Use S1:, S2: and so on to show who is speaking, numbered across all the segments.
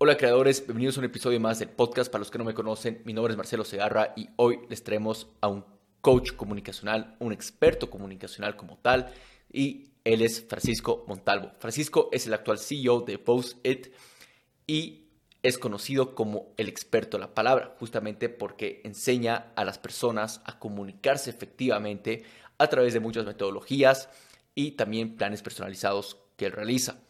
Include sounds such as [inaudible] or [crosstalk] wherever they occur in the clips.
S1: Hola creadores, bienvenidos a un episodio más del podcast. Para los que no me conocen, mi nombre es Marcelo Segarra y hoy les traemos a un coach comunicacional, un experto comunicacional como tal, y él es Francisco Montalvo. Francisco es el actual CEO de Post It y es conocido como el experto de la palabra, justamente porque enseña a las personas a comunicarse efectivamente a través de muchas metodologías y también planes personalizados que él realiza.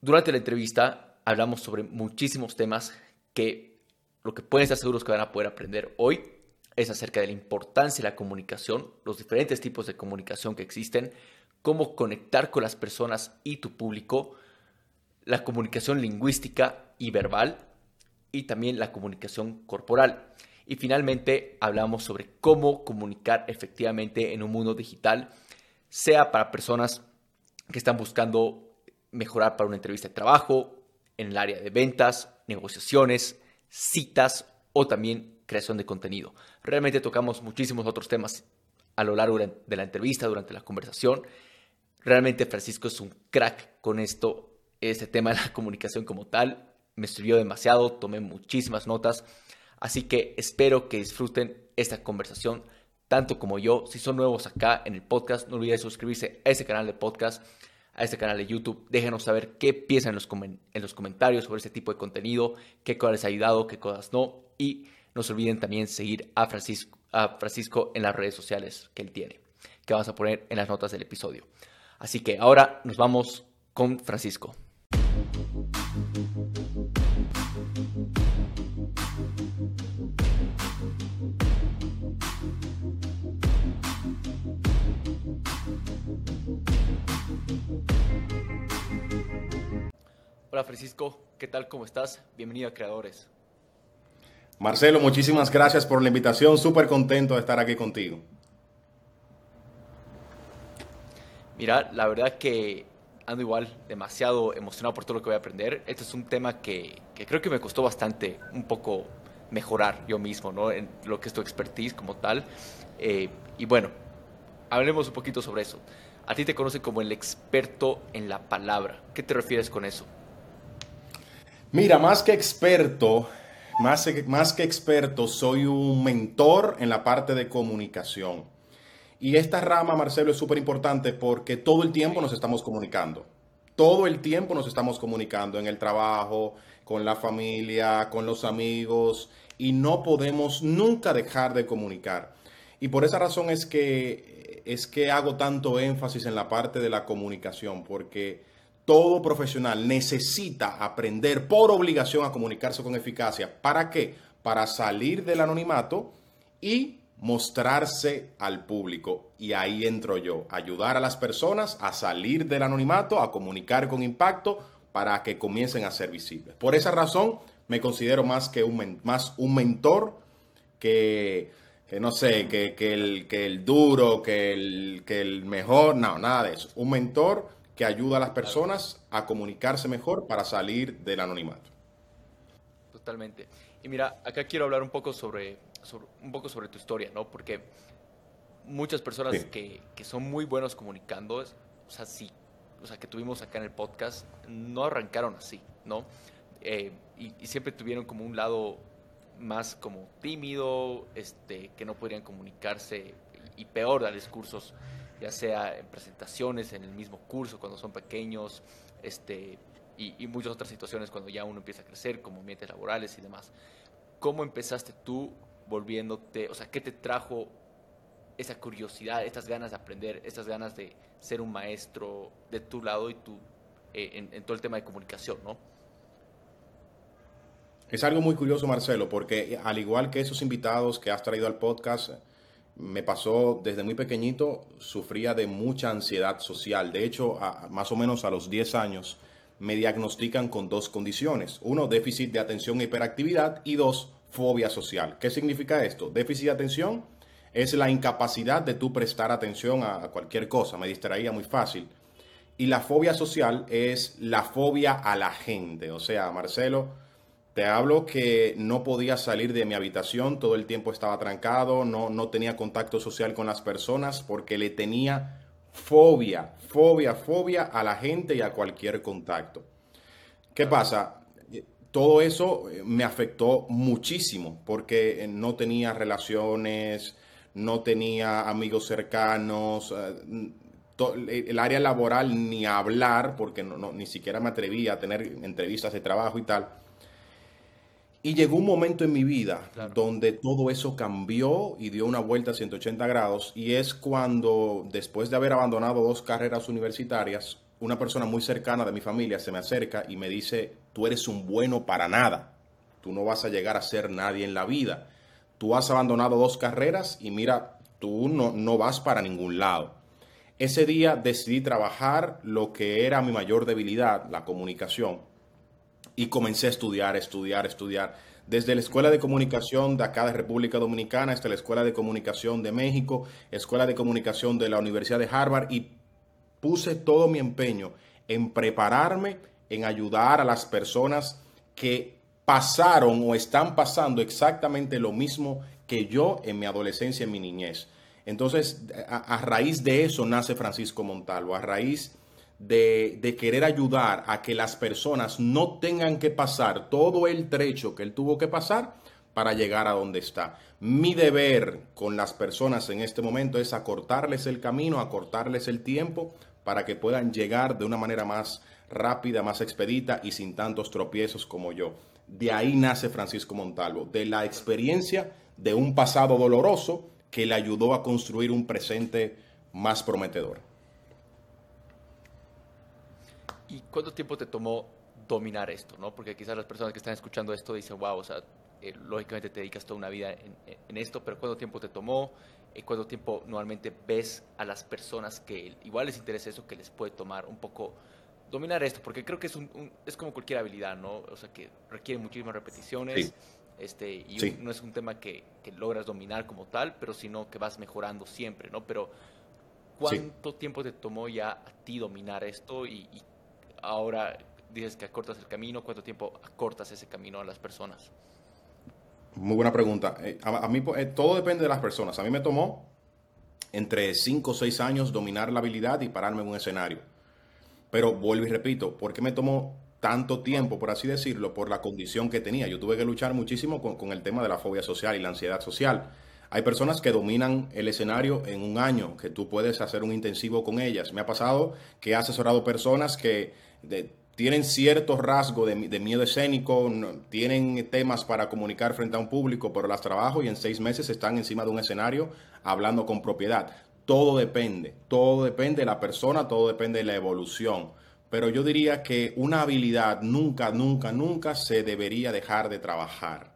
S1: Durante la entrevista hablamos sobre muchísimos temas que lo que pueden estar seguros que van a poder aprender hoy es acerca de la importancia de la comunicación, los diferentes tipos de comunicación que existen, cómo conectar con las personas y tu público, la comunicación lingüística y verbal y también la comunicación corporal. Y finalmente hablamos sobre cómo comunicar efectivamente en un mundo digital, sea para personas que están buscando mejorar para una entrevista de trabajo, en el área de ventas, negociaciones, citas o también creación de contenido. Realmente tocamos muchísimos otros temas a lo largo de la entrevista, durante la conversación. Realmente Francisco es un crack con esto, este tema de la comunicación como tal. Me sirvió demasiado, tomé muchísimas notas, así que espero que disfruten esta conversación tanto como yo. Si son nuevos acá en el podcast, no olviden suscribirse a este canal de podcast a este canal de YouTube. Déjenos saber qué piensan en los, en los comentarios sobre este tipo de contenido, qué cosas les ha ayudado, qué cosas no. Y no se olviden también seguir a Francisco, a Francisco en las redes sociales que él tiene, que vamos a poner en las notas del episodio. Así que ahora nos vamos con Francisco. Hola Francisco, ¿qué tal? ¿Cómo estás? Bienvenido a Creadores.
S2: Marcelo, muchísimas gracias por la invitación. Súper contento de estar aquí contigo.
S1: Mira, la verdad que ando igual demasiado emocionado por todo lo que voy a aprender. Este es un tema que, creo que me costó bastante un poco mejorar yo mismo, ¿no? En lo que es tu expertise como tal. Eh, y bueno, hablemos un poquito sobre eso. A ti te conocen como el experto en la palabra. ¿Qué te refieres con eso?
S2: Mira, más que experto, más, más que experto, soy un mentor en la parte de comunicación. Y esta rama, Marcelo, es súper importante porque todo el tiempo nos estamos comunicando. Todo el tiempo nos estamos comunicando en el trabajo, con la familia, con los amigos, y no podemos nunca dejar de comunicar. Y por esa razón es que, es que hago tanto énfasis en la parte de la comunicación, porque todo profesional necesita aprender por obligación a comunicarse con eficacia. ¿Para qué? Para salir del anonimato y mostrarse al público. Y ahí entro yo, ayudar a las personas a salir del anonimato, a comunicar con impacto para que comiencen a ser visibles. Por esa razón me considero más que un, más un mentor que, no sé, que, el, que el duro, que el, que el mejor, no, nada de eso. Un mentor que ayuda a las personas a comunicarse mejor para salir del anonimato.
S1: Totalmente. Y mira, acá quiero hablar un poco sobre, un poco sobre tu historia, ¿no? Porque muchas personas que, que, son muy buenos comunicando, o sea, sí, o sea, que tuvimos acá en el podcast, no arrancaron así, ¿no? Eh, y, y, siempre tuvieron como un lado más como tímido, este, que no podrían comunicarse y, y peor dar discursos ya sea en presentaciones, en el mismo curso cuando son pequeños, este, y, muchas otras situaciones cuando ya uno empieza a crecer, como ambientes laborales y demás. ¿Cómo empezaste tú volviéndote, o sea, qué te trajo esa curiosidad, estas ganas de aprender, estas ganas de ser un maestro de tu lado y tú eh, en, en todo el tema de comunicación, ¿no?
S2: Es algo muy curioso, Marcelo, porque al igual que esos invitados que has traído al podcast, me pasó desde muy pequeñito, sufría de mucha ansiedad social. De hecho, más o menos a los 10 años me diagnostican con dos condiciones. Uno, déficit de atención e hiperactividad y dos, fobia social. ¿Qué significa esto? Déficit de atención es la incapacidad de tú prestar atención a cualquier cosa. Me distraía muy fácil. Y la fobia social es la fobia a la gente. O sea, Marcelo, te hablo que no podía salir de mi habitación, todo el tiempo estaba trancado, no, no tenía contacto social con las personas porque le tenía fobia, fobia, fobia a la gente y a cualquier contacto. ¿Qué pasa? todo eso eh, me afectó muchísimo porque no tenía relaciones, no tenía amigos cercanos, el área laboral ni hablar, porque ni siquiera me atrevía a tener entrevistas de trabajo y tal. Y llegó un momento en mi vida donde todo eso cambió y dio una vuelta a 180 grados. Y es cuando, después de haber abandonado dos carreras universitarias, una persona muy cercana de mi familia se me acerca y me dice, tú eres un bueno para nada, tú no vas a llegar a ser nadie en la vida, tú has abandonado dos carreras y mira, tú no, no vas para ningún lado. Ese día decidí trabajar lo que era mi mayor debilidad, la comunicación, y comencé a estudiar, estudiar, estudiar. Desde la Escuela de Comunicación de acá de República Dominicana hasta la Escuela de Comunicación de México, Escuela de Comunicación de la Universidad de Harvard y puse todo mi empeño en prepararme, en ayudar a las personas que pasaron o están pasando exactamente lo mismo que yo en mi adolescencia, en mi niñez. Entonces, a, raíz de eso nace Francisco Montalvo, a raíz de, querer ayudar a que las personas no tengan que pasar todo el trecho que él tuvo que pasar para llegar a donde está. Mi deber con las personas en este momento es acortarles el camino, acortarles el tiempo para que puedan llegar de una manera más rápida, más expedita y sin tantos tropiezos como yo. De ahí nace Francisco Montalvo, de la experiencia de un pasado doloroso que le ayudó a construir un presente más prometedor.
S1: ¿Y cuánto tiempo te tomó dominar esto? ¿no? Porque quizás las personas que están escuchando esto dicen, wow, o sea, eh, lógicamente te dedicas toda una vida en, esto, pero ¿cuánto tiempo te tomó? ¿Y ¿Cuánto tiempo normalmente ves a las personas que igual les interesa eso, que les puede tomar un poco dominar esto? Porque creo que es, un, es como cualquier habilidad, ¿no? O sea, que requiere muchísimas repeticiones. Este, y no es un tema que, logras dominar como tal, pero sino que vas mejorando siempre, ¿no? Pero ¿cuánto tiempo te tomó ya a ti dominar esto y, ahora dices que acortas el camino? ¿Cuánto tiempo acortas ese camino a las personas?
S2: Muy buena pregunta. Eh, a, mí eh, todo depende de las personas. A mí me tomó entre 5 o 6 años dominar la habilidad y pararme en un escenario. Pero vuelvo y repito, ¿por qué me tomó tanto tiempo, por así decirlo, por la condición que tenía. Yo tuve que luchar muchísimo con, el tema de la fobia social y la ansiedad social. Hay personas que dominan el escenario en un año, que tú puedes hacer un intensivo con ellas. Me ha pasado que he asesorado personas que tienen cierto rasgo de, miedo escénico, tienen temas para comunicar frente a un público, pero las trabajo y en seis meses están encima de un escenario hablando con propiedad. Todo depende, todo depende de la persona, todo depende de la evolución pero yo diría que una habilidad nunca, nunca, nunca se debería dejar de trabajar.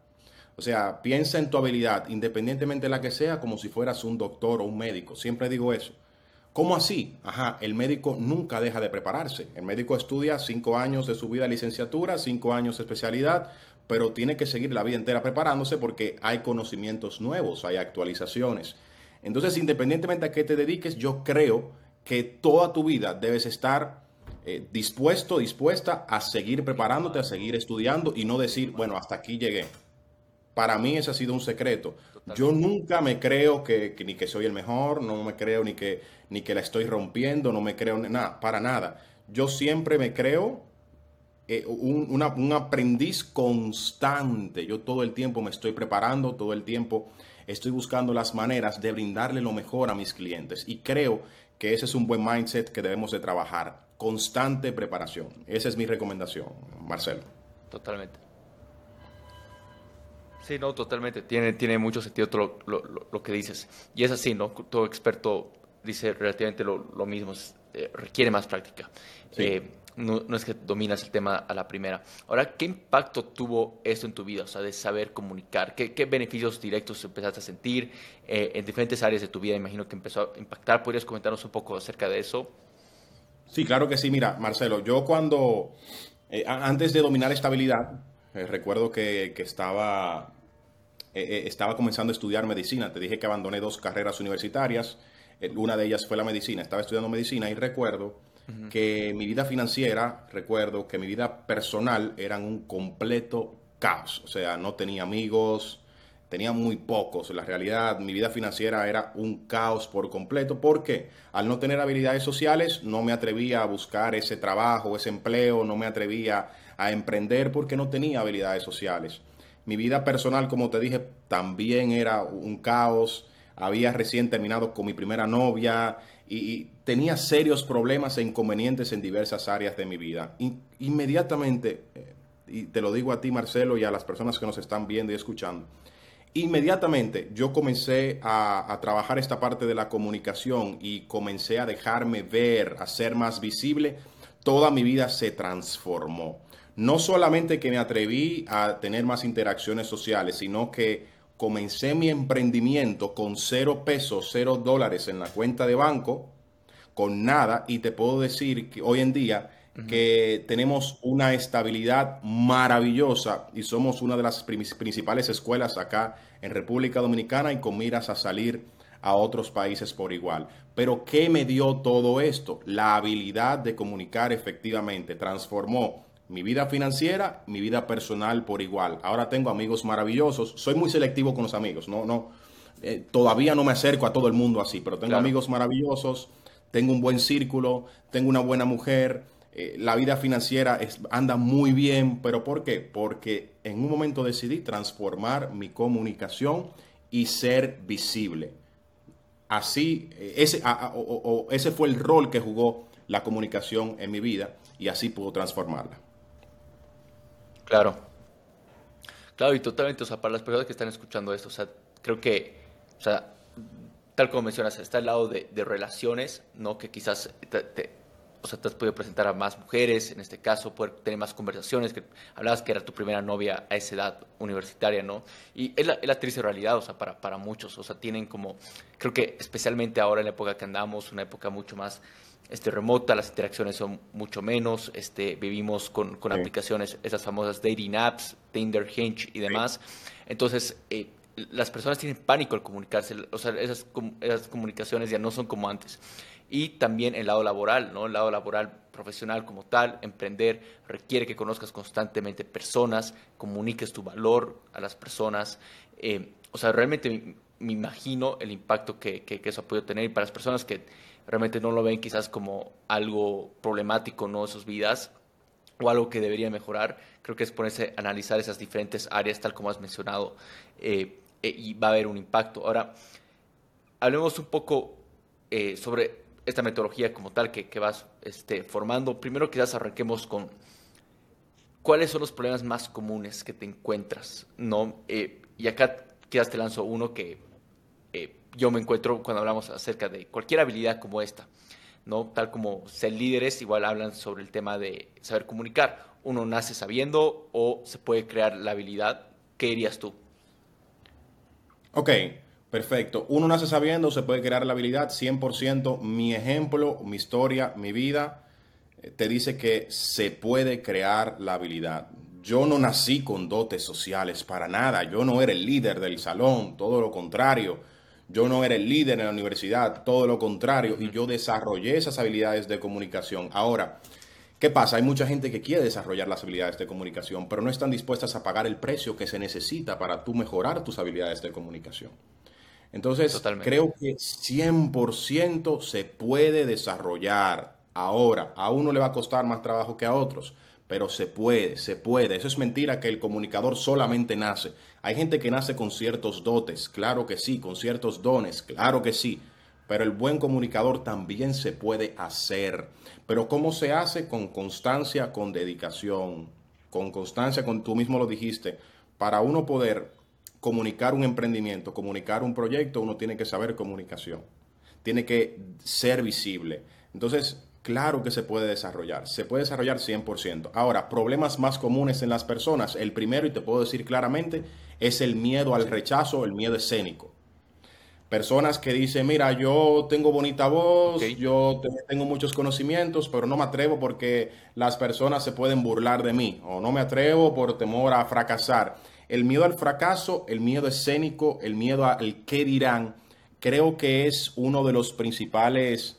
S2: O sea, piensa en tu habilidad, independientemente de la que sea, como si fueras un doctor o un médico. Siempre digo eso. ¿Cómo así? Ajá, el médico nunca deja de prepararse. El médico estudia cinco años de su vida de licenciatura, cinco años de especialidad, pero tiene que seguir la vida entera preparándose porque hay conocimientos nuevos, hay actualizaciones. Entonces, independientemente a qué te dediques, yo creo que toda tu vida debes estar eh, dispuesto, dispuesta a seguir preparándote, a seguir estudiando y no decir, bueno, hasta aquí llegué. Para mí ese ha sido un secreto. Yo nunca me creo que, ni que soy el mejor, no me creo ni que, ni que la estoy rompiendo, no me creo nada, para nada. Yo siempre me creo eh, un, un aprendiz constante. Yo todo el tiempo me estoy preparando, todo el tiempo estoy buscando las maneras de brindarle lo mejor a mis clientes. Y creo que ese es un buen mindset que debemos de trabajar constante preparación. Esa es mi recomendación, Marcelo.
S1: Totalmente. Sí, no, totalmente. Tiene, tiene mucho sentido todo lo, que dices. Y es así, ¿no? Todo experto dice relativamente lo, mismo. Eh, requiere más práctica. Eh, no, es que dominas el tema a la primera. Ahora, ¿qué impacto tuvo esto en tu vida? O sea, de saber comunicar. ¿Qué, beneficios directos empezaste a sentir eh, en diferentes áreas de tu vida? Imagino que empezó a impactar. ¿Podrías comentarnos un poco acerca de eso?
S2: Sí, claro que sí. Mira, Marcelo, yo cuando, eh, antes de dominar estabilidad, eh, recuerdo que, estaba, eh, estaba comenzando a estudiar medicina. Te dije que abandoné dos carreras universitarias. una de ellas fue la medicina. Estaba estudiando medicina y recuerdo que mi vida financiera, recuerdo que mi vida personal eran un completo caos. O sea, no tenía amigos, tenía muy pocos. La realidad, mi vida financiera era un caos por completo porque al no tener habilidades sociales no me atrevía a buscar ese trabajo, ese empleo, no me atrevía a emprender porque no tenía habilidades sociales. Mi vida personal, como te dije, también era un caos. Había recién terminado con mi primera novia y, tenía serios problemas e inconvenientes en diversas áreas de mi vida. inmediatamente, eh, y te lo digo a ti, Marcelo, y a las personas que nos están viendo y escuchando, inmediatamente yo comencé a, a, trabajar esta parte de la comunicación y comencé a dejarme ver, a ser más visible, toda mi vida se transformó. No solamente que me atreví a tener más interacciones sociales, sino que comencé mi emprendimiento con cero pesos, cero dólares en la cuenta de banco, con nada, y te puedo decir que hoy en día que tenemos una estabilidad maravillosa y somos una de las principales escuelas acá en República Dominicana y con miras a salir a otros países por igual. Pero ¿qué me dio todo esto? La habilidad de comunicar efectivamente transformó mi vida financiera, mi vida personal por igual. Ahora tengo amigos maravillosos. Soy muy selectivo con los amigos. No, no. Eh, todavía no me acerco a todo el mundo así, pero tengo amigos maravillosos. Tengo un buen círculo. Tengo una buena mujer. Eh, la vida financiera anda muy bien. ¿Pero por qué? Porque en un momento decidí transformar mi comunicación y ser visible. Así, eh, ese, ese fue el rol que jugó la comunicación en mi vida y así pudo transformarla.
S1: Claro. Claro, y totalmente, o sea, para las personas que están escuchando esto, o sea, creo que, o sea, tal como mencionas, está el lado de, relaciones, ¿no? Que quizás te, o sea, te has podido presentar a más mujeres, en este caso, poder tener más conversaciones, que hablabas que era tu primera novia a esa edad universitaria, ¿no? Y es la, es la triste realidad, o sea, para, para muchos, o sea, tienen como, creo que especialmente ahora en la época que andamos, una época mucho más este, remota, las interacciones son mucho menos, este, vivimos con, con aplicaciones, esas famosas dating apps, Tinder, Hinge y demás. Entonces, eh, las personas tienen pánico al comunicarse, o sea, esas, esas comunicaciones ya no son como antes. Y también el lado laboral, ¿no? El lado laboral profesional como tal, emprender requiere que conozcas constantemente personas, comuniques tu valor a las personas. Eh, o sea, realmente me, imagino el impacto que, que, que, eso ha podido tener y para las personas que realmente no lo ven quizás como algo problemático, ¿no? Sus vidas o algo que debería mejorar. Creo que es ponerse a analizar esas diferentes áreas, tal como has mencionado, eh, eh, y va a haber un impacto. Ahora, hablemos un poco eh, sobre esta metodología como tal que, que vas este, formando. Primero quizás arranquemos con cuáles son los problemas más comunes que te encuentras, ¿no? y acá quizás te lanzo uno que yo me encuentro cuando hablamos acerca de cualquier habilidad como esta, ¿no? Tal como ser líderes, igual hablan sobre el tema de saber comunicar. Uno nace sabiendo o se puede crear la habilidad. ¿Qué dirías tú?
S2: Ok, perfecto. Uno nace sabiendo, se puede crear la habilidad 100%. Mi ejemplo, mi historia, mi vida, eh, te dice que se puede crear la habilidad. Yo no nací con dotes sociales para nada. Yo no era el líder del salón, todo lo contrario yo no era el líder en la universidad, todo lo contrario, y yo desarrollé esas habilidades de comunicación. Ahora, ¿qué pasa? Hay mucha gente que quiere desarrollar las habilidades de comunicación, pero no están dispuestas a pagar el precio que se necesita para tú mejorar tus habilidades de comunicación. Entonces, creo que 100% se puede desarrollar. Ahora, a uno le va a costar más trabajo que a otros, pero se puede, se puede. Eso es mentira que el comunicador solamente nace. Hay gente que nace con ciertos dotes, claro que sí, con ciertos dones, claro que sí, pero el buen comunicador también se puede hacer. Pero ¿cómo se hace? Con constancia, con dedicación, con constancia, con tú mismo lo dijiste, para uno poder comunicar un emprendimiento, comunicar un proyecto, uno tiene que saber comunicación, tiene que ser visible. Entonces, Claro que se puede desarrollar, se puede desarrollar 100%. Ahora, problemas más comunes en las personas, el primero, y te puedo decir claramente, es el miedo al rechazo, el miedo escénico. Personas que dicen, mira, yo tengo bonita voz, yo tengo muchos conocimientos, pero no me atrevo porque las personas se pueden burlar de mí, o no me atrevo por temor a fracasar. El miedo al fracaso, el miedo escénico, el miedo al qué dirán, creo que es uno de los principales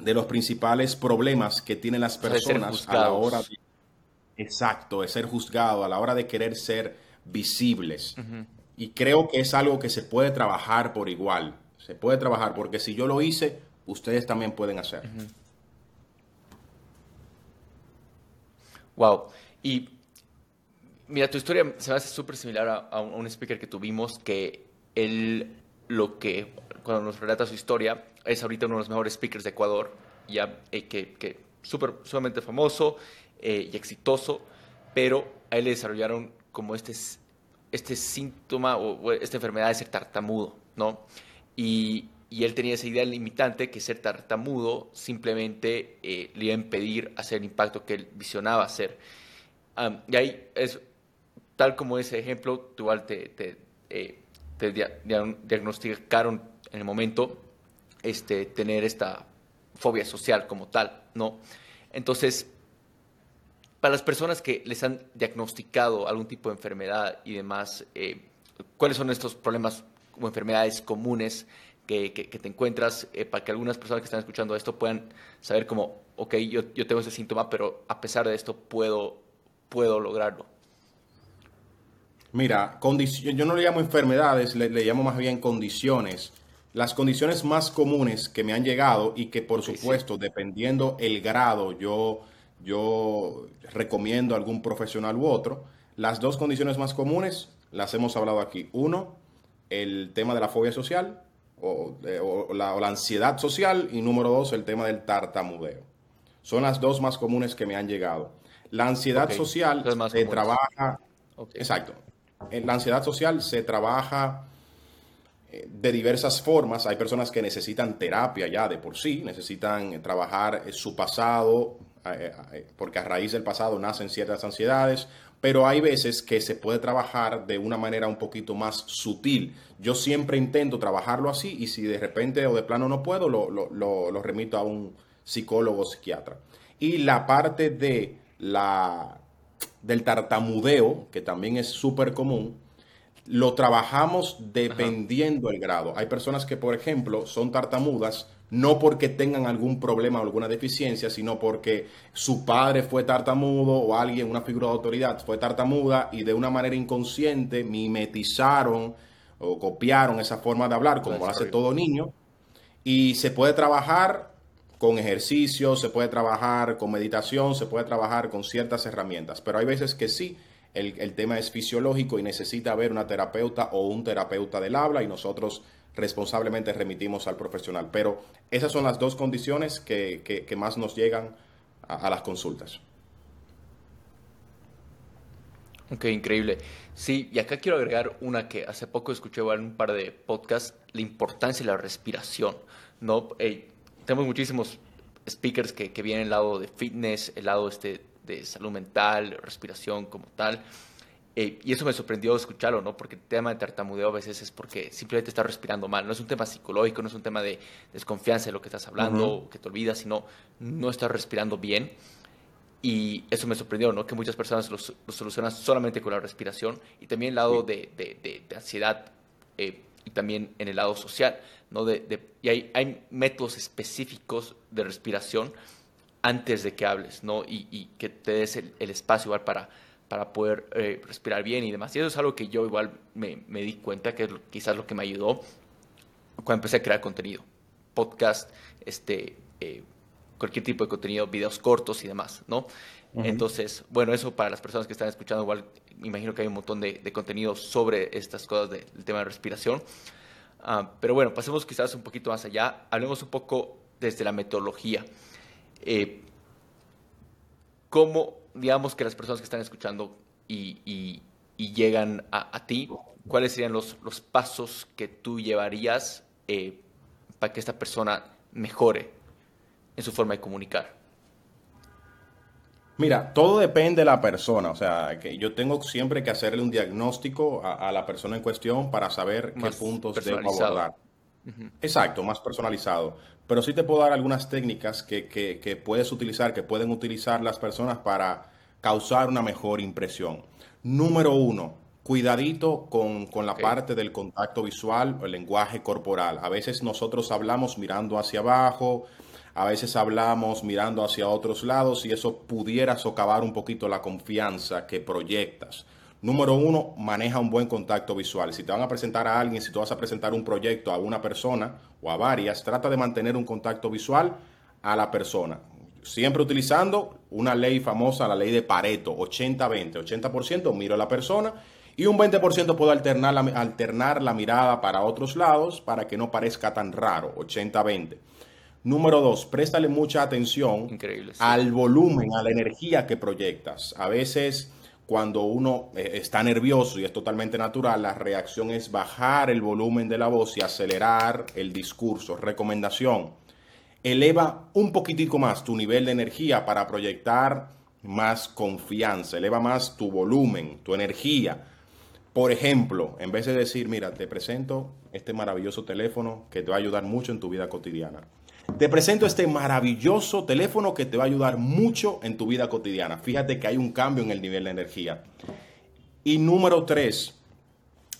S2: de los principales problemas que tienen las personas a la hora de, exacto, de ser juzgado, a la hora de querer ser visibles. Y creo que es algo que se puede trabajar por igual. Se puede trabajar porque si yo lo hice, ustedes también pueden hacer.
S1: Wow. Y mira, tu historia se me hace súper similar a, un speaker que tuvimos que él lo que, cuando nos relata su historia, es ahorita uno de los mejores speakers de Ecuador, ya eh, que, que súper, sumamente famoso eh, y exitoso, pero a él le desarrollaron como este, este síntoma o, esta enfermedad de ser tartamudo, ¿no? Y, y, él tenía esa idea limitante que ser tartamudo simplemente eh, le iba a impedir hacer el impacto que él visionaba hacer. y ahí es, tal como ese ejemplo, tú te, eh, diagnosticaron en el momento este, tener esta fobia social como tal, ¿no? Entonces, para las personas que les han diagnosticado algún tipo de enfermedad y demás, eh, ¿cuáles son estos problemas o enfermedades comunes que, te encuentras eh, para que algunas personas que están escuchando esto puedan saber como, ok, yo, yo tengo ese síntoma, pero a pesar de esto puedo, puedo lograrlo?
S2: Mira, yo no le llamo enfermedades, le, llamo más bien condiciones. Las condiciones más comunes que me han llegado y que por supuesto, dependiendo el grado, yo yo recomiendo a algún profesional u otro. Las dos condiciones más comunes las hemos hablado aquí. Uno, el tema de la fobia social o, la, ansiedad social y número dos, el tema del tartamudeo. Son las dos más comunes que me han llegado. La ansiedad social se trabaja... Exacto. La ansiedad social se trabaja eh, de diversas formas. Hay personas que necesitan terapia ya de por sí, necesitan trabajar su pasado, eh, eh, porque a raíz del pasado nacen ciertas ansiedades, pero hay veces que se puede trabajar de una manera un poquito más sutil. Yo siempre intento trabajarlo así y si de repente o de plano no puedo, lo, remito a un psicólogo o psiquiatra. Y la parte de la, del tartamudeo, que también es súper común, lo trabajamos dependiendo el grado. Hay personas que, por ejemplo, son tartamudas, no porque tengan algún problema o alguna deficiencia, sino porque su padre fue tartamudo o alguien, una figura de autoridad, fue tartamuda y de una manera inconsciente mimetizaron o copiaron esa forma de hablar, como lo hace todo niño. Y se puede trabajar con ejercicio, se puede trabajar con meditación, se puede trabajar con ciertas herramientas, pero hay veces que sí, el, el tema es fisiológico y necesita haber una terapeuta o un terapeuta del habla y nosotros responsablemente remitimos al profesional. Pero esas son las dos condiciones que, más nos llegan a, las consultas.
S1: Ok, increíble. Sí, y acá quiero agregar una que hace poco escuché en un par de podcasts, la importancia de la respiración. ¿no? Eh, tenemos muchísimos speakers que, que vienen el lado de fitness, el lado este de salud mental, respiración como tal. Eh, y eso me sorprendió escucharlo, ¿no? Porque el tema de tartamudeo a veces es porque simplemente estás respirando mal. No es un tema psicológico, no es un tema de desconfianza de lo que estás hablando, que te olvidas, sino no estás respirando bien. Y eso me sorprendió, ¿no? Que muchas personas lo, solucionan solamente con la respiración y también el lado de, de, ansiedad eh, y también en el lado social, ¿no? De, y hay, hay, métodos específicos de respiración antes de que hables, ¿no? Y, y que te des el, el espacio igual para para poder eh, respirar bien y demás. Y eso es algo que yo igual me, me di cuenta que es quizás lo que me ayudó cuando empecé a crear contenido, podcast, este, eh, cualquier tipo de contenido, videos cortos y demás, ¿no? Entonces, bueno, eso para las personas que están escuchando, igual me imagino que hay un montón de, de contenido sobre estas cosas del tema de respiración. Ah, pero bueno, pasemos quizás un poquito más allá, hablemos un poco desde la metodología. Eh, ¿Cómo digamos que las personas que están escuchando y, llegan a, ti, ¿cuáles serían los, los, pasos que tú llevarías eh, para que esta persona mejore en su forma de comunicar?
S2: Mira, todo depende de la persona. O sea, que yo tengo siempre que hacerle un diagnóstico a, la persona en cuestión para saber qué puntos debo abordar. Exacto, más personalizado. Pero sí te puedo dar algunas técnicas que, que, puedes utilizar, que pueden utilizar las personas para causar una mejor impresión. Número uno, cuidadito con, con la parte del contacto visual el lenguaje corporal. A veces nosotros hablamos mirando hacia abajo, a veces hablamos mirando hacia otros lados y eso pudiera socavar un poquito la confianza que proyectas. Número uno, maneja un buen contacto visual. Si te van a presentar a alguien, si tú vas a presentar un proyecto a una persona o a varias, trata de mantener un contacto visual a la persona. siempre utilizando una ley famosa, la ley de Pareto, 80-20. 80%, miro a la persona y un 20% puedo alternar la, alternar la mirada para otros lados para que no parezca tan raro, 80-20. Número dos, préstale mucha atención al volumen, a la energía que proyectas. A veces cuando uno eh, está nervioso y es totalmente natural, la reacción es bajar el volumen de la voz y acelerar el discurso. Recomendación, eleva un poquitico más tu nivel de energía para proyectar más confianza, eleva más tu volumen, tu energía. Por ejemplo, en vez de decir, mira, te presento este maravilloso teléfono que te va a ayudar mucho en tu vida cotidiana. Te presento este maravilloso teléfono que te va a ayudar mucho en tu vida cotidiana. Fíjate que hay un cambio en el nivel de energía. Y número tres,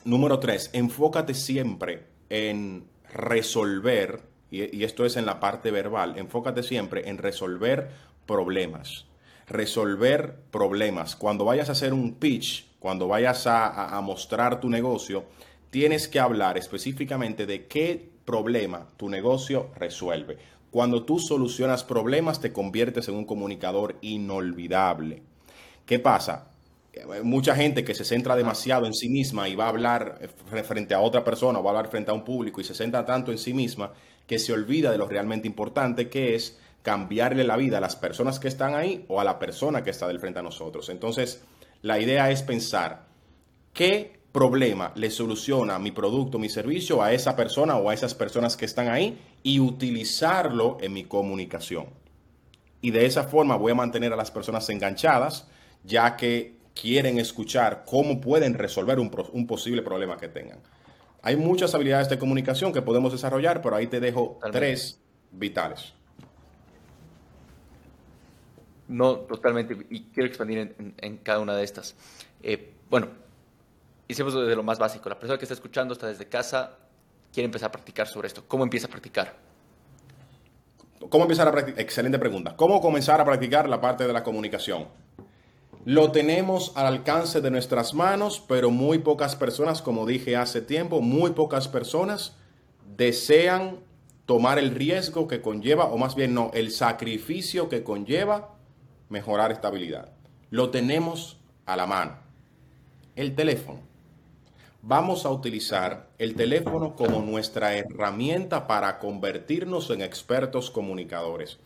S2: número tres, enfócate siempre en resolver, y, y esto es en la parte verbal, enfócate siempre en resolver problemas. Resolver problemas. Cuando vayas a hacer un pitch, cuando vayas a, mostrar tu negocio, tienes que hablar específicamente de qué problema tu negocio resuelve. Cuando tú solucionas problemas, te conviertes en un comunicador inolvidable. ¿Qué pasa? Mucha gente que se centra demasiado en sí misma y va a hablar frente a otra persona o va a hablar frente a un público y se centra tanto en sí misma que se olvida de lo realmente importante que es cambiarle la vida a las personas que están ahí o a la persona que está del frente a nosotros. Entonces, la idea es pensar qué problema le soluciona mi producto, mi servicio a esa persona o a esas personas que están ahí y utilizarlo en mi comunicación. Y de esa forma voy a mantener a las personas enganchadas, ya que quieren escuchar cómo pueden resolver un, posible problema que tengan. Hay muchas habilidades de comunicación que podemos desarrollar, pero ahí te dejo tres vitales.
S1: No, totalmente. Y quiero expandir en, cada una de estas. Eh, bueno, hicimos desde lo más básico. La persona que está escuchando está desde casa, quiere empezar a practicar sobre esto. ¿Cómo empieza a practicar?
S2: ¿Cómo empezar a practicar? Excelente pregunta. ¿Cómo comenzar a practicar la parte de la comunicación? Lo tenemos al alcance de nuestras manos, pero muy pocas personas, como dije hace tiempo, muy pocas personas desean tomar el riesgo que conlleva, o más bien no, el sacrificio que conlleva mejorar esta habilidad. Lo tenemos a la mano. El teléfono. Vamos a utilizar el teléfono como nuestra herramienta para convertirnos en expertos comunicadores.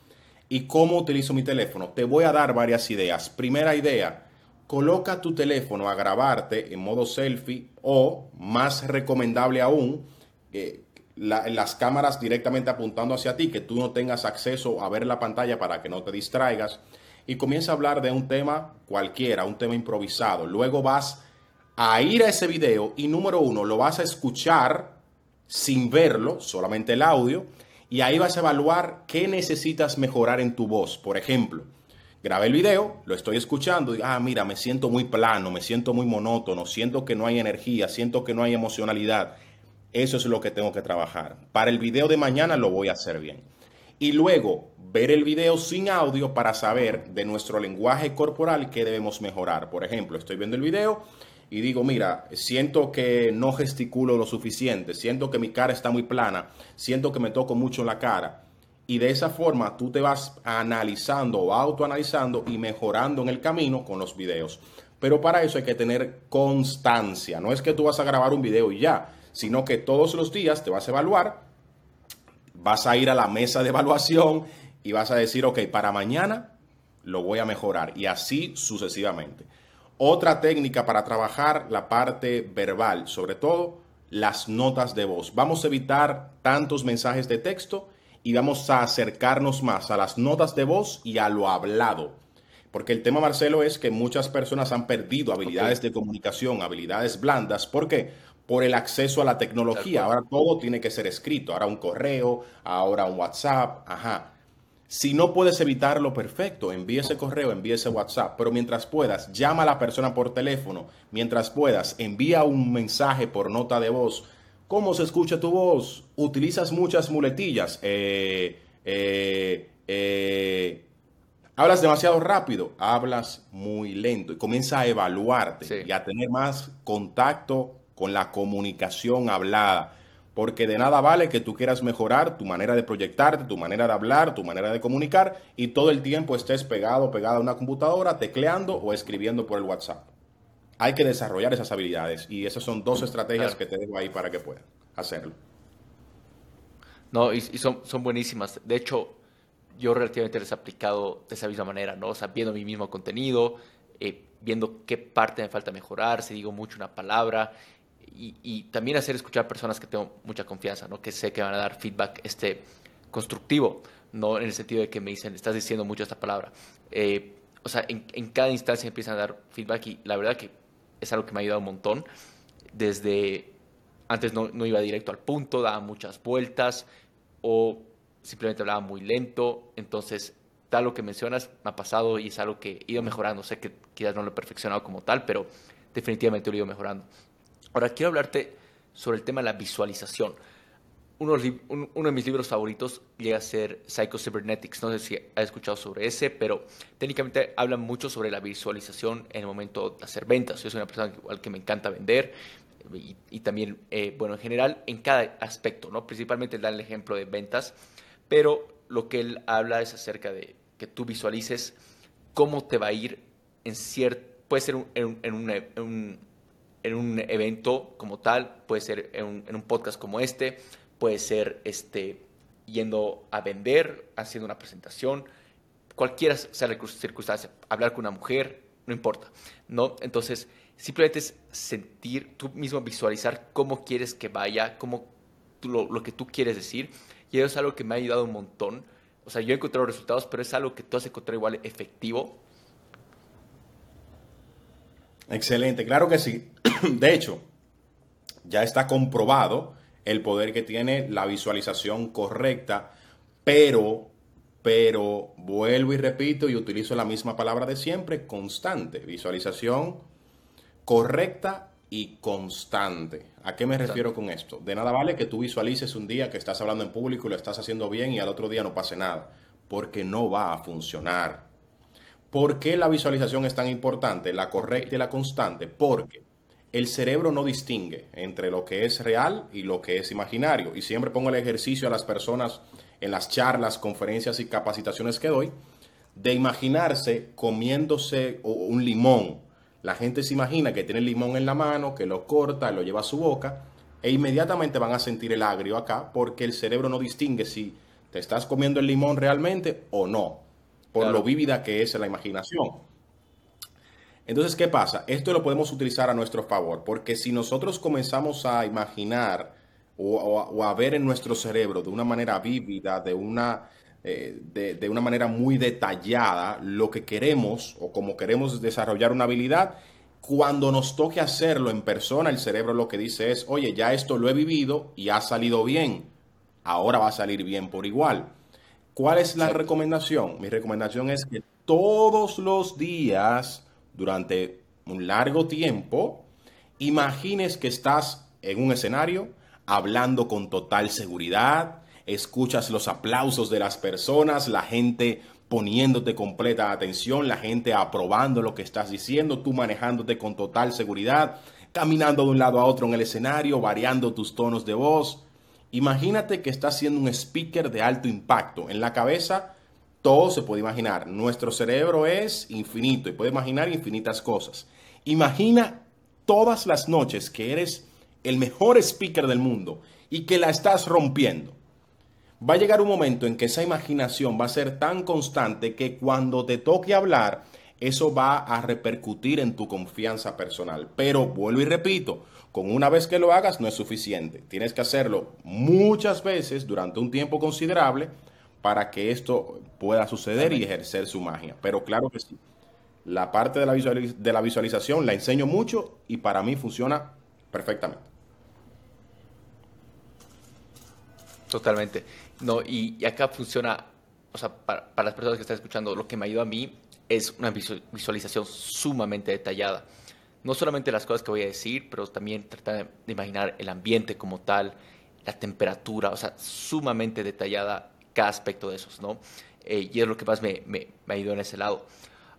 S2: ¿Y cómo utilizo mi teléfono? Te voy a dar varias ideas. Primera idea, coloca tu teléfono a grabarte en modo selfie o, más recomendable aún, eh, las cámaras directamente apuntando hacia ti, que tú no tengas acceso a ver la pantalla para que no te distraigas y comienza a hablar de un tema cualquiera, un tema improvisado. Luego vas a ir a ese video y número uno, lo vas a escuchar sin verlo, solamente el audio, y ahí vas a evaluar qué necesitas mejorar en tu voz. Por ejemplo, grabé el video, lo estoy escuchando y, ah, mira, me siento muy plano, me siento muy monótono, siento que no hay energía, siento que no hay emocionalidad. Eso es lo que tengo que trabajar. Para el video de mañana lo voy a hacer bien. Y luego ver el video sin audio para saber de nuestro lenguaje corporal qué debemos mejorar. Por ejemplo, estoy viendo el video y digo, mira, siento que no gesticulo lo suficiente, siento que mi cara está muy plana, siento que me toco mucho la cara. Y de esa forma tú te vas analizando o autoanalizando y mejorando en el camino con los videos. Pero para eso hay que tener constancia. No es que tú vas a grabar un video y ya, sino que todos los días te vas a evaluar, vas a ir a la mesa de evaluación y vas a decir, ok, para mañana lo voy a mejorar y así sucesivamente. Otra técnica para trabajar la parte verbal, sobre todo las notas de voz. Vamos a evitar tantos mensajes de texto y vamos a acercarnos más a las notas de voz y a lo hablado. Porque el tema, Marcelo, es que muchas personas han perdido habilidades de comunicación, habilidades blandas. ¿Por qué? Por el acceso a la tecnología. Ahora todo tiene que ser escrito. Ahora un correo, ahora un WhatsApp. Ajá. Si no puedes evitarlo, perfecto, envíe ese correo, envíe ese WhatsApp, pero mientras puedas, llama a la persona por teléfono, mientras puedas, envía un mensaje por nota de voz. ¿Cómo se escucha tu voz? Utilizas muchas muletillas. Eh, eh, eh, hablas demasiado rápido, hablas muy lento y comienza a evaluarte y a tener más contacto con la comunicación hablada porque de nada vale que tú quieras mejorar tu manera de proyectarte, tu manera de hablar, tu manera de comunicar y todo el tiempo estés pegado, pegada a una computadora, tecleando o escribiendo por el WhatsApp. Hay que desarrollar esas habilidades y esas son dos estrategias que te dejo ahí para que puedas hacerlo.
S1: No, y, son, son buenísimas. De hecho, yo relativamente les he aplicado de esa misma manera, ¿no? O sea, viendo mi mismo contenido, eh, viendo qué parte me falta mejorar, si digo mucho una palabra, y, también hacer escuchar personas que tengo mucha confianza, ¿no? Que sé que van a dar feedback este, constructivo, no en el sentido de que me dicen, estás diciendo mucho esta palabra. Eh, o sea, en, en, cada instancia empiezan a dar feedback y la verdad que es algo que me ha ayudado un montón. Desde antes no, no iba directo al punto, daba muchas vueltas o simplemente hablaba muy lento. Entonces, tal lo que mencionas me ha pasado y es algo que he ido mejorando. Sé que quizás no lo he perfeccionado como tal, pero definitivamente lo he ido mejorando. Ahora, quiero hablarte sobre el tema de la visualización. Uno, de mis libros favoritos llega a ser Psycho Cybernetics. No sé si has escuchado sobre ese, pero técnicamente habla mucho sobre la visualización en el momento de hacer ventas. Yo soy una persona igual que me encanta vender y, también, eh, bueno, en general, en cada aspecto, ¿no? Principalmente da el ejemplo de ventas, pero lo que él habla es acerca de que tú visualices cómo te va a ir en cierto, puede ser en, un, en, un, evento como tal, puede ser en un, podcast como este, puede ser este, yendo a vender, haciendo una presentación, cualquiera sea la circunstancia, hablar con una mujer, no importa, ¿no? Entonces, simplemente es sentir, tú mismo visualizar cómo quieres que vaya, cómo lo, lo, que tú quieres decir, y eso es algo que me ha ayudado un montón. O sea, yo he encontrado resultados, pero es algo que tú has encontrado igual efectivo.
S2: Excelente, claro que sí. [clears throat] De hecho, ya está comprobado el poder que tiene la visualización correcta, pero, pero, vuelvo y repito y utilizo la misma palabra de siempre, constante. Visualización correcta y constante. ¿A qué me refiero con esto? De nada vale que tú visualices un día que estás hablando en público y lo estás haciendo bien y al otro día no pase nada, porque no va a funcionar. ¿Por qué la visualización es tan importante, la correcta y la constante? Porque el cerebro no distingue entre lo que es real y lo que es imaginario. Y siempre pongo el ejercicio a las personas en las charlas, conferencias y capacitaciones que doy, de imaginarse comiéndose un limón. La gente se imagina que tiene el limón en la mano, que lo corta, lo lleva a su boca, e inmediatamente van a sentir el agrio acá, porque el cerebro no distingue si te estás comiendo el limón realmente o no, por lo vívida que es la imaginación. Entonces, ¿qué pasa? Esto lo podemos utilizar a nuestro favor, porque si nosotros comenzamos a imaginar o, a ver en nuestro cerebro de una manera vívida, de una, eh, de, una manera muy detallada, lo que queremos o como queremos desarrollar una habilidad, cuando nos toque hacerlo en persona, el cerebro lo que dice es, oye, ya esto lo he vivido y ha salido bien, ahora va a salir bien por igual. ¿Cuál es la recomendación? Mi recomendación es que todos los días durante un largo tiempo, imagines que estás en un escenario hablando con total seguridad, escuchas los aplausos de las personas, la gente poniéndote completa atención, la gente aprobando lo que estás diciendo, tú manejándote con total seguridad, caminando de un lado a otro en el escenario, variando tus tonos de voz. Imagínate que estás siendo un speaker de alto impacto. En la cabeza todo se puede imaginar. Nuestro cerebro es infinito y puede imaginar infinitas cosas. Imagina todas las noches que eres el mejor speaker del mundo y que la estás rompiendo. Va a llegar un momento en que esa imaginación va a ser tan constante que cuando te toque hablar, eso va a repercutir en tu confianza personal. Pero vuelvo y repito, con una vez que lo hagas no es suficiente. Tienes que hacerlo muchas veces durante un tiempo considerable para que esto pueda suceder y ejercer su magia. Pero claro que sí. La parte de la, de la visualización la enseño mucho y para mí funciona perfectamente.
S1: Totalmente. No, y, acá funciona, o sea, para, las personas que están escuchando, lo que me ayuda a mí es una visualización sumamente detallada. No solamente las cosas que voy a decir, pero también tratar de imaginar el ambiente como tal, la temperatura, o sea, sumamente detallada cada aspecto de esos, ¿no? Eh, y es lo que más me, me, me ayudó en ese lado.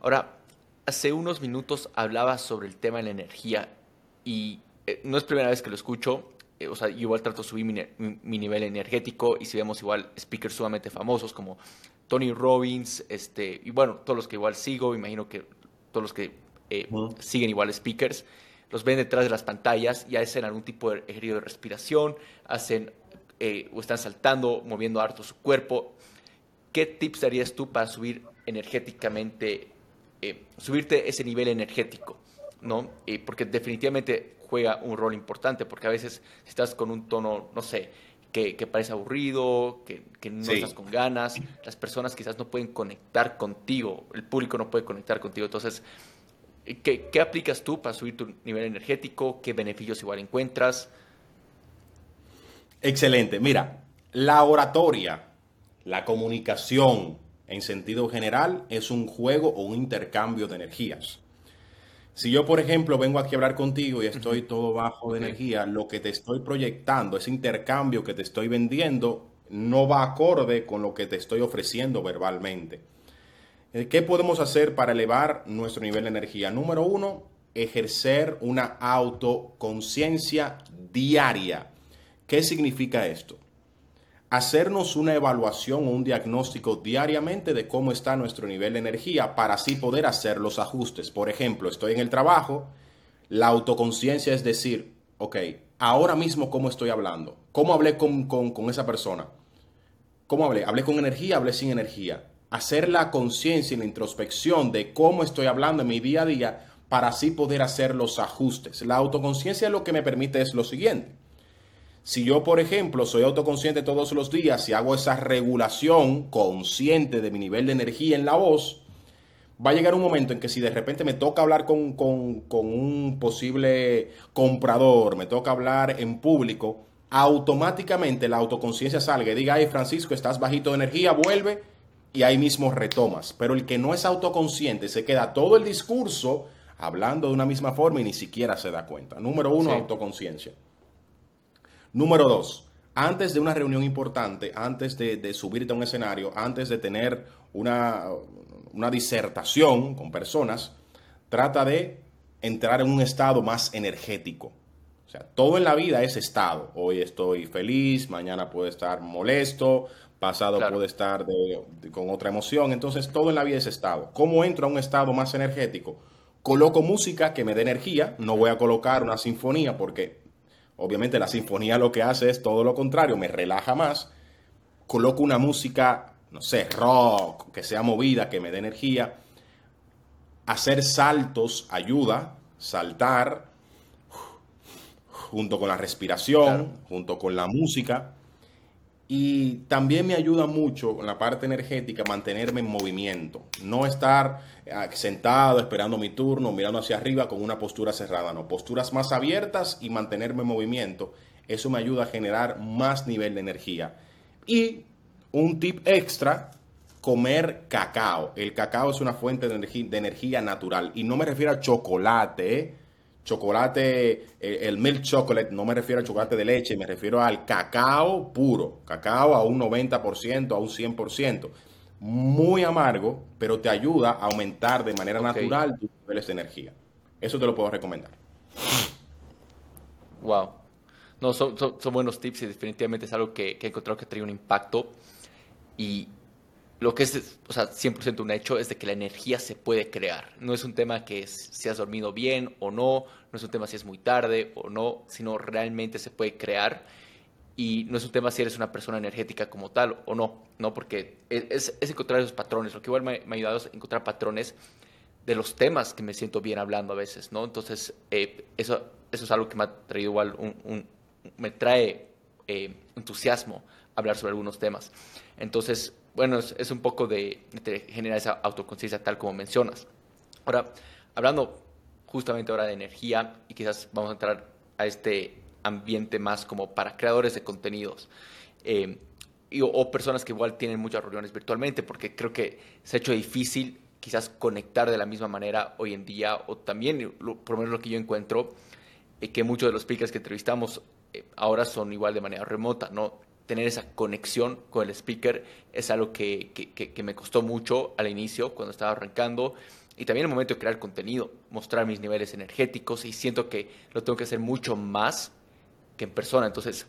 S1: Ahora, hace unos minutos hablaba sobre el tema de la energía y eh, no es primera vez que lo escucho. eh, o sea, yo igual trato de subir mi, nivel energético y si vemos igual speakers sumamente famosos como Tony Robbins, este, y bueno, todos los que igual sigo, imagino que todos los que eh, siguen igual speakers, los ven detrás de las pantallas y hacen algún tipo de ejercicio de respiración, hacen eh, o están saltando, moviendo harto su cuerpo. ¿Qué tips darías tú para subir energéticamente, subirte ese nivel energético? ¿no? porque definitivamente juega un rol importante, porque a veces si estás con un tono, no sé, que, parece aburrido, que, no estás con ganas, las personas quizás no pueden conectar contigo, el público no puede conectar contigo. Entonces, ¿qué, qué aplicas tú para subir tu nivel energético? ¿Qué beneficios igual encuentras?
S2: Excelente. Mira, la oratoria, la comunicación en sentido general es un juego o un intercambio de energías. Si yo, por ejemplo, vengo aquí a hablar contigo y estoy todo bajo de energía, lo que te estoy proyectando, ese intercambio que te estoy vendiendo, no va acorde con lo que te estoy ofreciendo verbalmente. Eh, ¿Qué podemos hacer para elevar nuestro nivel de energía? Número uno, ejercer una autoconciencia diaria. ¿Qué significa esto? hacernos una evaluación o un diagnóstico diariamente de cómo está nuestro nivel de energía para así poder hacer los ajustes. Por ejemplo, estoy en el trabajo, la autoconciencia es decir, ok, ahora mismo cómo estoy hablando, cómo hablé con, esa persona, cómo hablé, hablé con energía, hablé sin energía. Hacer la conciencia y la introspección de cómo estoy hablando en mi día a día para así poder hacer los ajustes. La autoconciencia lo que me permite es lo siguiente si yo, por ejemplo, soy autoconsciente todos los días y hago esa regulación consciente de mi nivel de energía en la voz, va a llegar un momento en que si de repente me toca hablar con, un posible comprador, me toca hablar en público, automáticamente la autoconciencia salga y diga, ay Francisco, estás bajito de energía, vuelve y ahí mismo retomas. Pero el que no es autoconsciente se queda todo el discurso hablando de una misma forma y ni siquiera se da cuenta. Número uno, autoconciencia. Número dos, antes de una reunión importante, antes de, subirte a un escenario, antes de tener una, una disertación con personas, trata de entrar en un estado más energético. O sea, todo en la vida es estado. Hoy estoy feliz, mañana puedo estar molesto, pasado puedo estar con otra emoción. Entonces, todo en la vida es estado. ¿Cómo entro a un estado más energético? Coloco música que me dé energía. No voy a colocar una sinfonía porque Obviamente la sinfonía lo que hace es todo lo contrario, me relaja más. Coloco una música, no sé, rock, que sea movida, que me dé energía. Hacer saltos ayuda, saltar, junto con la respiración, junto con la música. Y también me ayuda mucho con la parte energética mantenerme en movimiento, no estar ah, sentado esperando mi turno, mirando hacia arriba con una postura cerrada, no, posturas más abiertas y mantenerme en movimiento. Eso me ayuda a generar más nivel de energía. Y un tip extra, comer cacao. El cacao es una fuente de energía, de energía natural y no me refiero a chocolate, ¿eh? Chocolate, eh, el milk chocolate, no me refiero al chocolate de leche, me refiero al cacao puro, cacao a un 90%, a un 100%. Muy amargo, pero te ayuda a aumentar de manera natural tus niveles de energía. Eso te lo puedo recomendar.
S1: Wow. No, son, son, buenos tips y definitivamente es algo que, que he encontrado que trae un impacto. Y, lo que es, o sea, 100% un hecho es de que la energía se puede crear. No es un tema que si has dormido bien o no, no es un tema si es muy tarde o no, sino realmente se puede crear. Y no es un tema si eres una persona energética como tal o no, ¿no? Porque es, encontrar esos patrones. Lo que igual me, ha ayudado es encontrar patrones de los temas que me siento bien hablando a veces, ¿no? Entonces, eh, eso, eso es algo que me ha traído igual, un, me trae eh, entusiasmo hablar sobre algunos temas. Entonces, bueno, es, un poco de, generar esa autoconciencia tal como mencionas. Ahora, hablando justamente ahora de energía y quizás vamos a entrar a este ambiente más como para creadores de contenidos eh, o, personas que igual tienen muchas reuniones virtualmente porque creo que se ha hecho difícil quizás conectar de la misma manera hoy en día o también, por lo menos lo que yo encuentro, eh, que muchos de los speakers que entrevistamos eh, ahora son igual de manera remota, ¿no? Tener esa conexión con el speaker es algo que, que, me costó mucho al inicio cuando estaba arrancando y también el momento de crear contenido, mostrar mis niveles energéticos y siento que lo tengo que hacer mucho más que en persona. Entonces,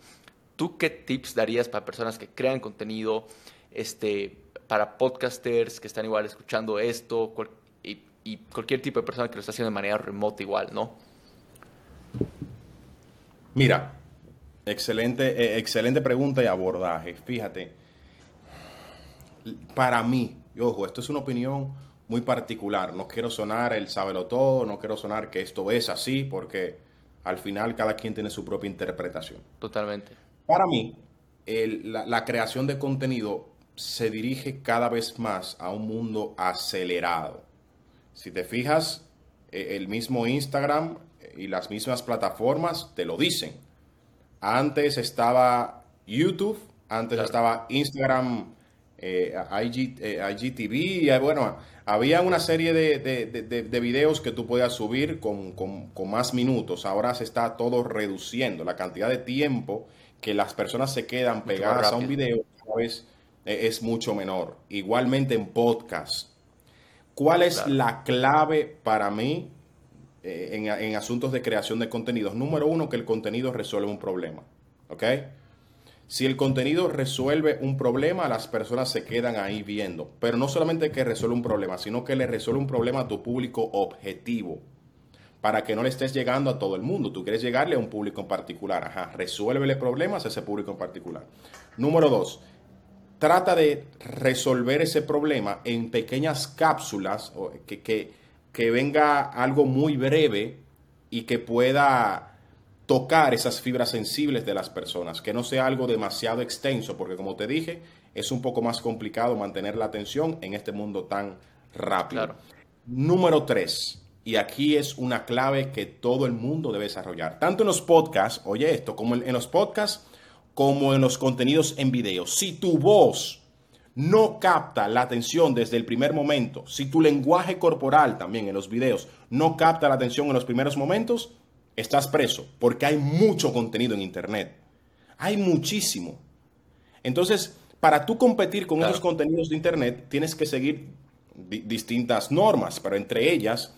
S1: ¿tú qué tips darías para personas que crean contenido, este, para podcasters que están igual escuchando esto y, y, cualquier tipo de persona que lo está haciendo de manera remota igual, ¿no?
S2: Mira, excelente, eh, excelente pregunta y abordaje. Fíjate, para mí, y ojo, esto es una opinión muy particular. No quiero sonar el sábelo todo, no quiero sonar que esto es así, porque al final cada quien tiene su propia interpretación.
S1: Totalmente.
S2: Para mí, la, creación de contenido se dirige cada vez más a un mundo acelerado. Si te fijas, e, el mismo Instagram y las mismas plataformas te lo dicen. Antes estaba YouTube, antes estaba Instagram eh, IG, eh, IGTV, y bueno, había una serie de, de, videos que tú podías subir con, más minutos. Ahora se está todo reduciendo. La cantidad de tiempo que las personas se quedan pegadas a un video eh, es mucho menor. Igualmente en podcast. ¿Cuál es la clave para mí en, en asuntos de creación de contenidos? Número uno, que el contenido resuelve un problema. ¿Ok? Si el contenido resuelve un problema, las personas se quedan ahí viendo. Pero no solamente que resuelve un problema, sino que le resuelve un problema a tu público objetivo. Para que no le estés llegando a todo el mundo. Tú quieres llegarle a un público en particular. Ajá, resuélvele problemas a ese público en particular. Número dos, trata de resolver ese problema en pequeñas cápsulas que, que venga algo muy breve y que pueda tocar esas fibras sensibles de las personas, que no sea algo demasiado extenso, porque como te dije, es un poco más complicado mantener la atención en este mundo tan rápido. Número tres, y aquí es una clave que todo el mundo debe desarrollar, tanto en los podcasts, oye esto, como en los podcasts, como en los contenidos en video. Si tu voz no capta la atención desde el primer momento, si tu lenguaje corporal también en los videos no capta la atención en los primeros momentos, estás preso porque hay mucho contenido en Internet. Hay muchísimo. Entonces, para tú competir con esos contenidos de Internet, tienes que seguir distintas normas, pero entre ellas,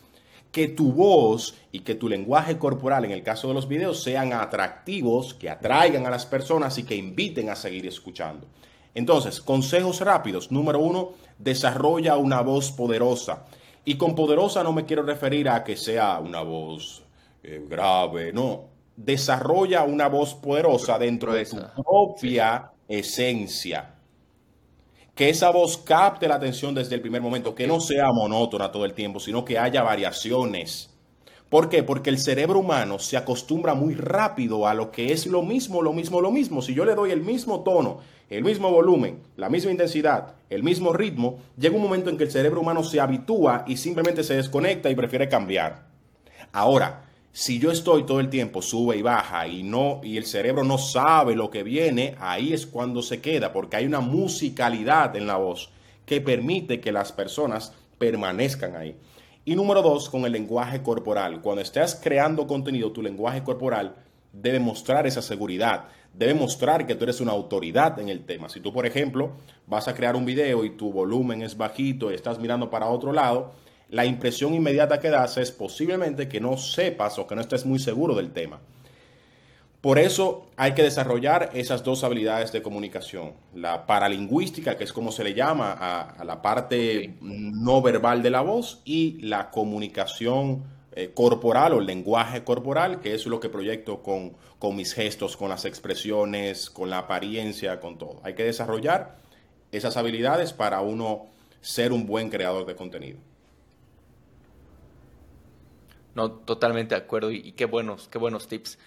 S2: que tu voz y que tu lenguaje corporal, en el caso de los videos, sean atractivos, que atraigan a las personas y que inviten a seguir escuchando. Entonces, consejos rápidos. Número uno, desarrolla una voz poderosa. Y con poderosa no me quiero referir a que sea una voz eh, grave, no. Desarrolla una voz poderosa dentro de tu propia esencia. Que esa voz capte la atención desde el primer momento, que no sea monótona todo el tiempo, sino que haya variaciones. ¿Por qué? Porque el cerebro humano se acostumbra muy rápido a lo que es lo mismo, lo mismo, lo mismo. Si yo le doy el mismo tono, el mismo volumen, la misma intensidad, el mismo ritmo, llega un momento en que el cerebro humano se habitúa y simplemente se desconecta y prefiere cambiar. Ahora, si yo estoy todo el tiempo sube y baja y no y el cerebro no sabe lo que viene, ahí es cuando se queda porque hay una musicalidad en la voz que permite que las personas permanezcan ahí. Y número dos, con el lenguaje corporal. Cuando estés creando contenido, tu lenguaje corporal debe mostrar esa seguridad, debe mostrar que tú eres una autoridad en el tema. Si tú, por ejemplo, vas a crear un video y tu volumen es bajito y estás mirando para otro lado, la impresión inmediata que das es posiblemente que no sepas o que no estés muy seguro del tema. Por eso hay que desarrollar esas dos habilidades de comunicación. La paralingüística, que es como se le llama a, la parte no verbal de la voz, y la comunicación eh, corporal o lenguaje corporal, que es lo que proyecto con, con mis gestos, con las expresiones, con la apariencia, con todo. Hay que desarrollar esas habilidades para uno ser un buen creador de contenido.
S1: No, totalmente de acuerdo y, qué buenos, qué buenos tips.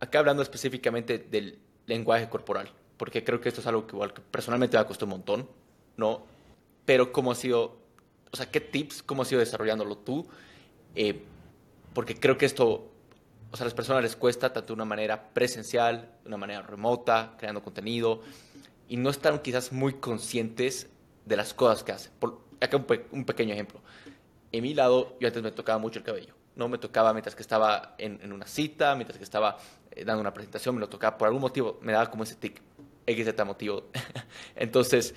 S1: Acá hablando específicamente del lenguaje corporal, porque creo que esto es algo que igual personalmente me ha costado un montón, ¿no? Pero cómo ha sido, o sea, qué tips, cómo has ido desarrollándolo tú, eh, porque creo que esto, o sea, a las personas les cuesta tanto de una manera presencial, de una manera remota, creando contenido, y no están quizás muy conscientes de las cosas que hacen. Por, acá un, un pequeño ejemplo. En mi lado, yo antes me tocaba mucho el cabello no me tocaba mientras que estaba en, una cita, mientras que estaba eh, dando una presentación, me lo tocaba por algún motivo, me daba como ese tic, XZ motivo. [laughs] Entonces,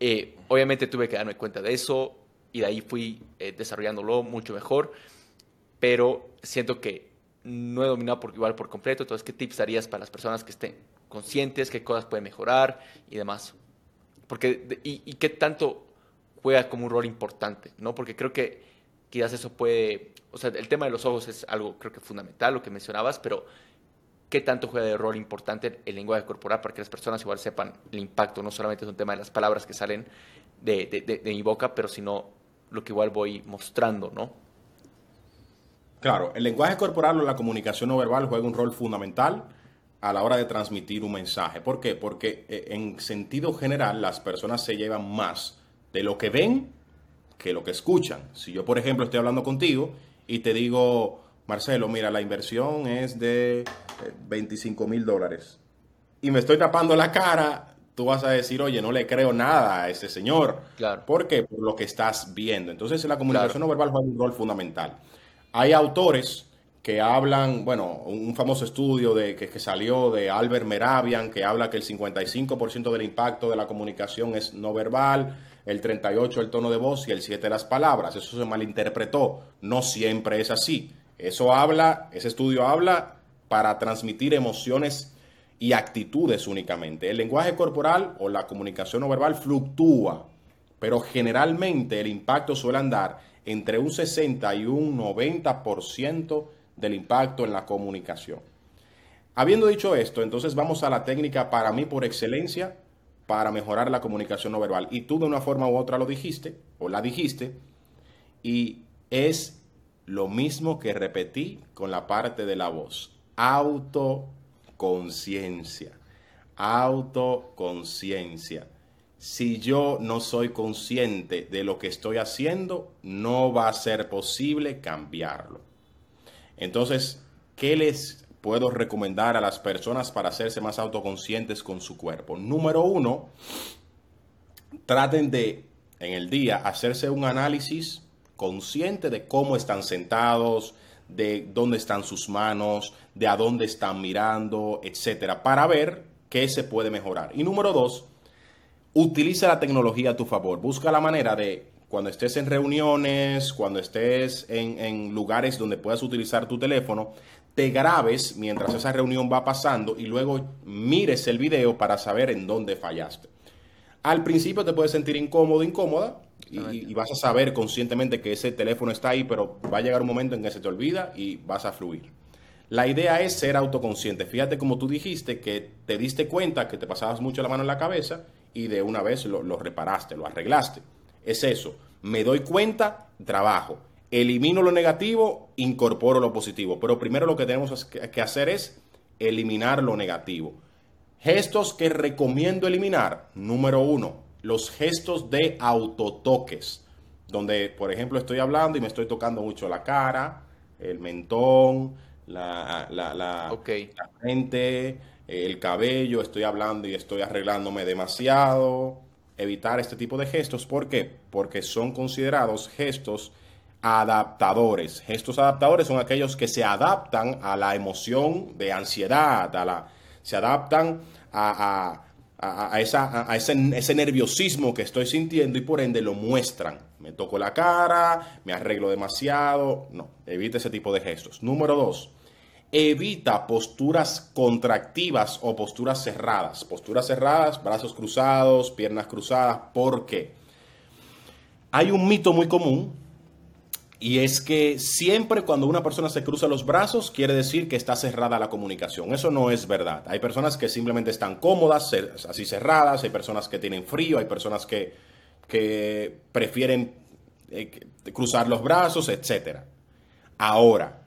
S1: eh, obviamente tuve que darme cuenta de eso y de ahí fui eh, desarrollándolo mucho mejor, pero siento que no he dominado por igual por completo. Entonces, ¿qué tips darías para las personas que estén conscientes, qué cosas pueden mejorar y demás? Porque, y, qué tanto juega como un rol importante, ¿no? Porque creo que quizás eso puede, o sea, el tema de los ojos es algo creo que fundamental, lo que mencionabas, pero qué tanto juega de rol importante el lenguaje corporal para que las personas igual sepan el impacto, no solamente es un tema de las palabras que salen de, de, de mi boca, pero sino lo que igual voy mostrando, ¿no?
S2: Claro, el lenguaje corporal o la comunicación no verbal juega un rol fundamental a la hora de transmitir un mensaje. ¿Por qué? Porque eh, en sentido general las personas se llevan más de lo que ven que lo que escuchan. Si yo, por ejemplo, estoy hablando contigo y te digo, Marcelo, mira, la inversión es de 25 eh, mil dólares y me estoy tapando la cara, tú vas a decir, oye, no le creo nada a ese señor.
S1: Claro.
S2: ¿Por qué? Por lo que estás viendo. Entonces, la comunicación no verbal juega un rol fundamental. Hay autores que hablan, bueno, un famoso estudio de, que, salió de Albert Meravian, que habla que el 55% del impacto de la comunicación es no verbal, el 38% el tono de voz y el 7% las palabras. Eso se malinterpretó. No siempre es así. Eso habla, ese estudio habla para transmitir emociones y actitudes únicamente. El lenguaje corporal o la comunicación no verbal fluctúa, pero generalmente el impacto suele andar entre un 60 y un 90% del impacto en la comunicación. Habiendo dicho esto, entonces vamos a la técnica para mí por excelencia para mejorar la comunicación no verbal. Y tú de una forma u otra lo dijiste, o la dijiste, y es lo mismo que repetí con la parte de la voz. Autoconciencia. Autoconciencia si yo no soy consciente de lo que estoy haciendo, no va a ser posible cambiarlo. Entonces, ¿qué les puedo recomendar a las personas para hacerse más autoconscientes con su cuerpo? Número uno, traten de en el día hacerse un análisis consciente de cómo están sentados, de dónde están sus manos, de a dónde están mirando, etcétera, para ver qué se puede mejorar. Y número dos, utiliza la tecnología a tu favor. Busca la manera de, cuando estés en reuniones, cuando estés en, lugares donde puedas utilizar tu teléfono, te grabes mientras esa reunión va pasando y luego mires el video para saber en dónde fallaste. Al principio te puedes sentir incómodo, incómoda, y, vas a saber conscientemente que ese teléfono está ahí, pero va a llegar un momento en que se te olvida y vas a fluir. La idea es ser autoconsciente. Fíjate como tú dijiste que te diste cuenta que te pasabas mucho la mano en la cabeza y de una vez lo, reparaste, lo arreglaste. Es eso. Me doy cuenta, trabajo. Elimino lo negativo, incorporo lo positivo. Pero primero lo que tenemos que hacer es eliminar lo negativo. Gestos que recomiendo eliminar. Número uno, los gestos de autotoques. Donde, por ejemplo, estoy hablando y me estoy tocando mucho la cara, el mentón, la, la, la, la frente, el cabello, estoy hablando y estoy arreglándome demasiado. Evitar este tipo de gestos. ¿Por qué? Porque son considerados gestos adaptadores. Gestos adaptadores son aquellos que se adaptan a la emoción de ansiedad, a la, se adaptan a, esa, a ese, ese, nerviosismo que estoy sintiendo y por ende lo muestran. Me toco la cara, me arreglo demasiado. No, evite ese tipo de gestos. Número dos, evita posturas contractivas o posturas cerradas. Posturas cerradas, brazos cruzados, piernas cruzadas. ¿Por qué? Hay un mito muy común y es que siempre cuando una persona se cruza los brazos quiere decir que está cerrada la comunicación. Eso no es verdad. Hay personas que simplemente están cómodas, así cerradas, hay personas que tienen frío, hay personas que, que prefieren eh, cruzar los brazos, etc. Ahora,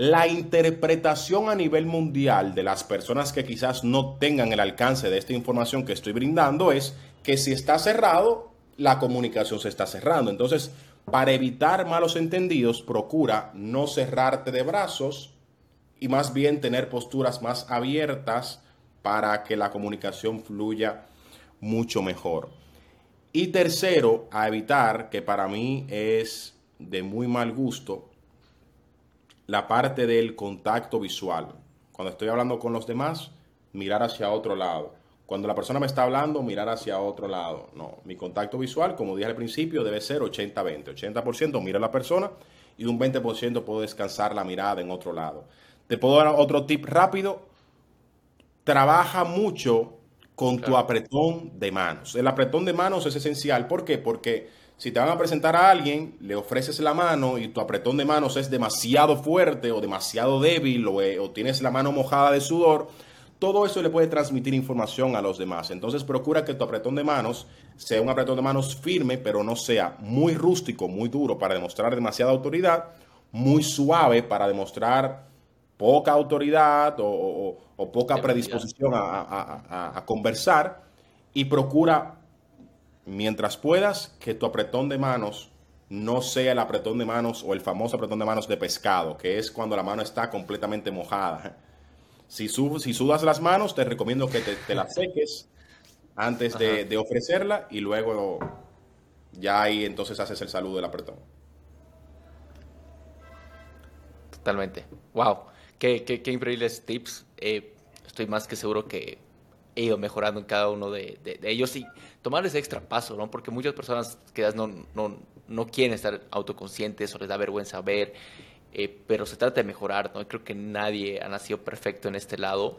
S2: la interpretación a nivel mundial de las personas que quizás no tengan el alcance de esta información que estoy brindando es que si está cerrado, la comunicación se está cerrando. Entonces, para evitar malos entendidos, procura no cerrarte de brazos y más bien tener posturas más abiertas para que la comunicación fluya mucho mejor. Y tercero, a evitar, que para mí es de muy mal gusto, la parte del contacto visual. Cuando estoy hablando con los demás, mirar hacia otro lado. Cuando la persona me está hablando, mirar hacia otro lado. No, mi contacto visual, como dije al principio, debe ser 80-20. 80%, mira a la persona y un 20% puedo descansar la mirada en otro lado. Te puedo dar otro tip rápido. Trabaja mucho con tu apretón de manos. El apretón de manos es esencial. ¿Por qué? Porque si te van a presentar a alguien, le ofreces la mano y tu apretón de manos es demasiado fuerte o demasiado débil o, eh, o tienes la mano mojada de sudor, todo eso le puede transmitir información a los demás. Entonces procura que tu apretón de manos sea un apretón de manos firme, pero no sea muy rústico, muy duro para demostrar demasiada autoridad, muy suave para demostrar poca autoridad o, poca predisposición a, conversar y procura, mientras puedas, que tu apretón de manos no sea el apretón de manos o el famoso apretón de manos de pescado, que es cuando la mano está completamente mojada. Si, si sudas las manos, te recomiendo que te, las [laughs] seques antes de, ofrecerla y luego ya ahí entonces haces el saludo del apretón.
S1: Totalmente. Wow. Qué, qué, increíbles tips. Eh, estoy más que seguro que he ido mejorando en cada uno de, ellos y tomar ese extra paso, ¿no? Porque muchas personas quizás no, no, no quieren estar autoconscientes o les da vergüenza ver eh, pero se trata de mejorar, ¿no? Creo que nadie ha nacido perfecto en este lado.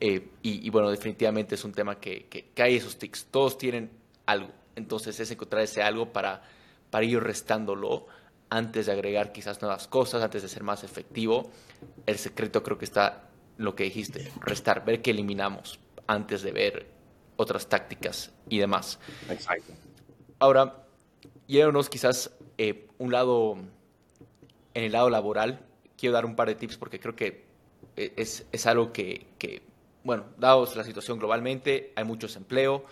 S1: Eh, y, bueno, definitivamente es un tema que, que, hay esos tics. Todos tienen algo. Entonces es encontrar ese algo para, para ir restándolo antes de agregar quizás nuevas cosas, antes de ser más efectivo. El secreto creo que está lo que dijiste, restar, ver qué eliminamos antes de ver otras tácticas y demás.
S2: Exacto.
S1: Ahora, yéndonos quizás eh, un lado en el lado laboral, quiero dar un par de tips porque creo que eh, es, es algo que, que, bueno, dado la situación globalmente, hay mucho desempleo,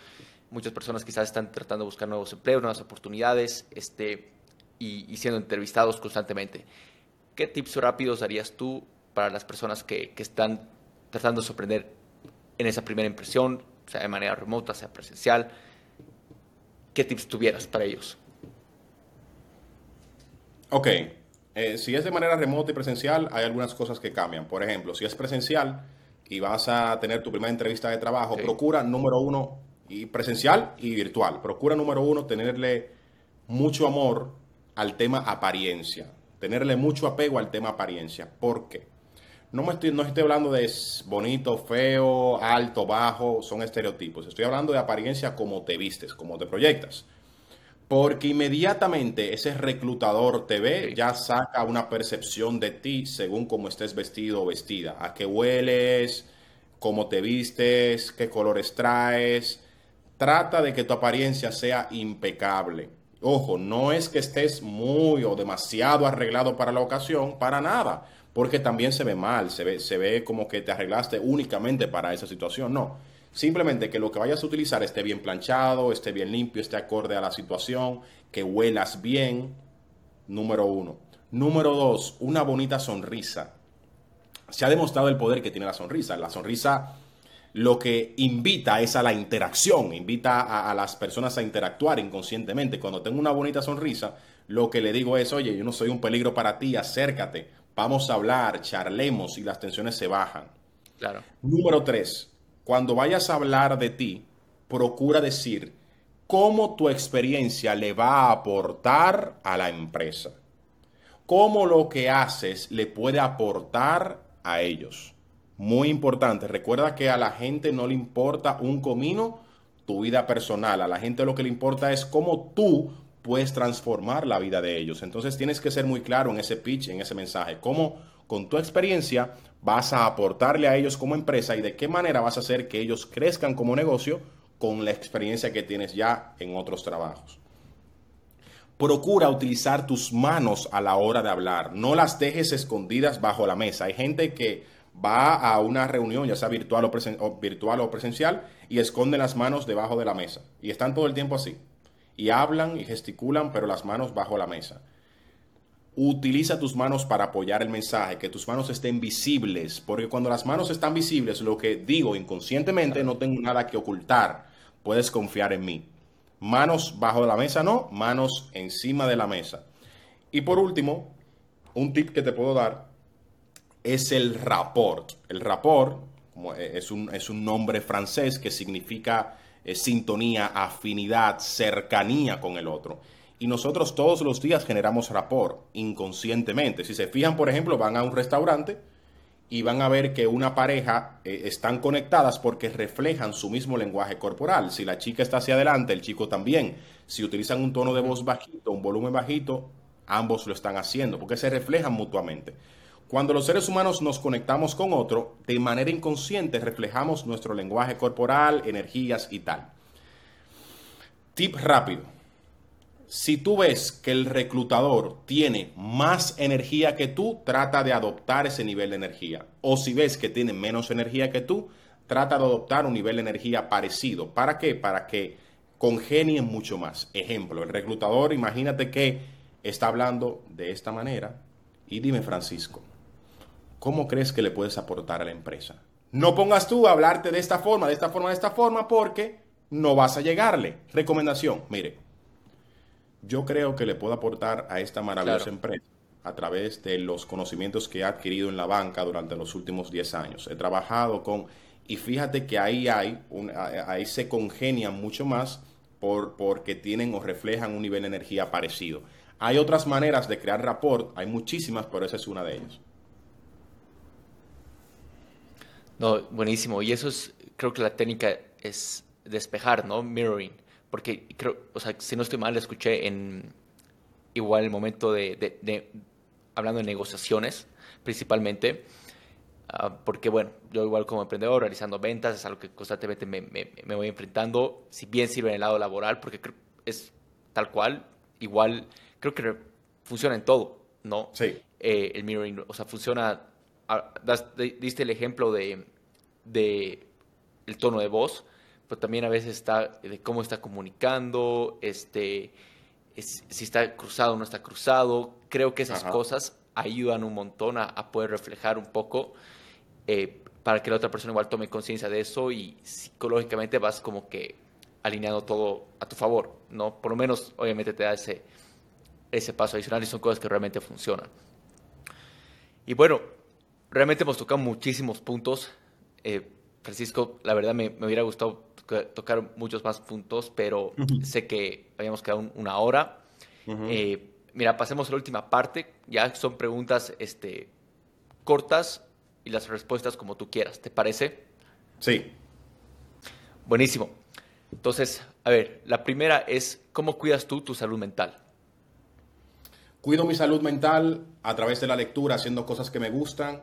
S1: muchas personas quizás están tratando de buscar nuevos empleos, nuevas oportunidades, este, y, siendo entrevistados constantemente. ¿Qué tips rápidos darías tú para las personas que, que están tratando de sorprender en esa primera impresión, sea de manera remota, sea presencial? ¿Qué tips tuvieras para ellos?
S2: Ok, eh, si es de manera remota y presencial, hay algunas cosas que cambian. Por ejemplo, si es presencial y vas a tener tu primera entrevista de trabajo, procura, número uno, y presencial y virtual, procura, número uno, tenerle mucho amor al tema apariencia, tenerle mucho apego al tema apariencia. ¿Por qué? No, me estoy, no estoy hablando de bonito, feo, alto, bajo, son estereotipos. Estoy hablando de apariencia como te vistes, como te proyectas. Porque inmediatamente ese reclutador te ve, ya saca una percepción de ti según cómo estés vestido o vestida. A qué hueles, cómo te vistes, qué colores traes. Trata de que tu apariencia sea impecable. Ojo, no es que estés muy o demasiado arreglado para la ocasión, para nada, porque también se ve mal, se ve, se ve como que te arreglaste únicamente para esa situación. No, Simplemente que lo que vayas a utilizar esté bien planchado, esté bien limpio, esté acorde a la situación, que huelas bien. Número uno. Número dos, una bonita sonrisa. Se ha demostrado el poder que tiene la sonrisa. La sonrisa lo que invita es a la interacción, invita a, a, las personas a interactuar inconscientemente. Cuando tengo una bonita sonrisa, lo que le digo es, oye, yo no soy un peligro para ti, acércate, vamos a hablar, charlemos y las tensiones se bajan.
S1: Claro.
S2: Número tres, cuando vayas a hablar de ti, procura decir cómo tu experiencia le va a aportar a la empresa. Cómo lo que haces le puede aportar a ellos. Muy importante, recuerda que a la gente no le importa un comino tu vida personal, a la gente lo que le importa es cómo tú puedes transformar la vida de ellos. Entonces tienes que ser muy claro en ese pitch, en ese mensaje, cómo con tu experiencia vas a aportarle a ellos como empresa y de qué manera vas a hacer que ellos crezcan como negocio con la experiencia que tienes ya en otros trabajos. Procura utilizar tus manos a la hora de hablar, no las dejes escondidas bajo la mesa. Hay gente que va a una reunión, ya sea virtual o, virtual o presencial, y esconde las manos debajo de la mesa. Y están todo el tiempo así. Y hablan y gesticulan, pero las manos bajo la mesa. Utiliza tus manos para apoyar el mensaje, que tus manos estén visibles, porque cuando las manos están visibles, lo que digo inconscientemente, no tengo nada que ocultar, puedes confiar en mí. Manos bajo la mesa no, manos encima de la mesa. Y por último, un tip que te puedo dar es el rapport. El rapport es un, es un nombre francés que significa eh, sintonía, afinidad, cercanía con el otro. Y nosotros todos los días generamos rapport inconscientemente. Si se fijan, por ejemplo, van a un restaurante y van a ver que una pareja eh, están conectadas porque reflejan su mismo lenguaje corporal. Si la chica está hacia adelante, el chico también. Si utilizan un tono de voz bajito, un volumen bajito, ambos lo están haciendo porque se reflejan mutuamente. Cuando los seres humanos nos conectamos con otro, de manera inconsciente reflejamos nuestro lenguaje corporal, energías y tal. Tip rápido. Si tú ves que el reclutador tiene más energía que tú, trata de adoptar ese nivel de energía. O si ves que tiene menos energía que tú, trata de adoptar un nivel de energía parecido. ¿Para qué? Para que congenien mucho más. Ejemplo, el reclutador, imagínate que está hablando de esta manera. Y dime, Francisco, ¿cómo crees que le puedes aportar a la empresa? No pongas tú a hablarte de esta forma, de esta forma, de esta forma, porque no vas a llegarle. Recomendación, mire, yo creo que le puedo aportar a esta maravillosa empresa a través de los conocimientos que he adquirido en la banca durante los últimos 10 años. He trabajado con, y fíjate que ahí hay, ahí se congenian mucho más por, porque tienen o reflejan un nivel de energía parecido. Hay otras maneras de crear rapport, hay muchísimas, pero esa es una de ellas.
S1: No, buenísimo. Y eso es, creo que la técnica es despejar, ¿no? Mirroring. Porque creo, o sea, si no estoy mal, escuché en igual el momento de, hablando de negociaciones, principalmente, ah, porque bueno, yo igual como emprendedor, realizando ventas, es algo que constantemente me, me, voy enfrentando, si bien sirve en el lado laboral, porque es tal cual, igual, creo que funciona en todo, ¿no?
S2: Sí.
S1: Eh, el mirroring, o sea, funciona, ah, diste el ejemplo de de el tono de voz, pero también a veces está de cómo está comunicando, este, si está cruzado o no está cruzado. Creo que esas cosas ayudan un montón a, poder reflejar un poco eh, para que la otra persona igual tome conciencia de eso y psicológicamente vas como que alineando todo a tu favor, ¿no? Por lo menos, obviamente, te da ese, ese paso adicional y son cosas que realmente funcionan. Y bueno, realmente hemos tocado muchísimos puntos eh, Francisco, la verdad me, hubiera gustado tocar muchos más puntos, pero sé que habíamos quedado una hora. Eh, mira, pasemos a la última parte. Ya son preguntas este, cortas y las respuestas como tú quieras. ¿Te parece?
S2: Sí.
S1: Buenísimo. Entonces, a ver, la primera es, ¿cómo cuidas tú tu salud mental?
S2: Cuido mi salud mental a través de la lectura, haciendo cosas que me gustan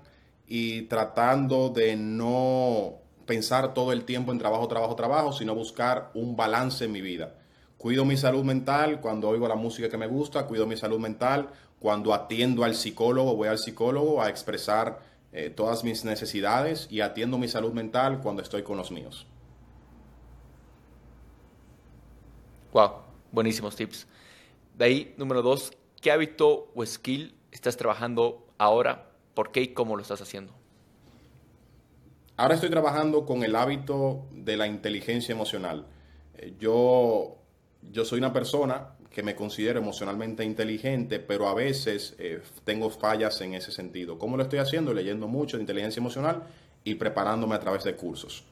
S2: y tratando de no pensar todo el tiempo en trabajo, trabajo, trabajo, sino buscar un balance en mi vida. Cuido mi salud mental cuando oigo la música que me gusta, cuido mi salud mental cuando atiendo al psicólogo, voy al psicólogo a expresar eh, todas mis necesidades y atiendo mi salud mental cuando estoy con los míos.
S1: Wow, buenísimos tips. De ahí, número dos, ¿qué hábito o skill estás trabajando ahora ¿Por qué y cómo lo estás haciendo?
S2: Ahora estoy trabajando con el hábito de la inteligencia emocional. Eh, yo, yo soy una persona que me considero emocionalmente inteligente, pero a veces eh, tengo fallas en ese sentido. ¿Cómo lo estoy haciendo? Leyendo mucho de inteligencia emocional y preparándome a través de cursos.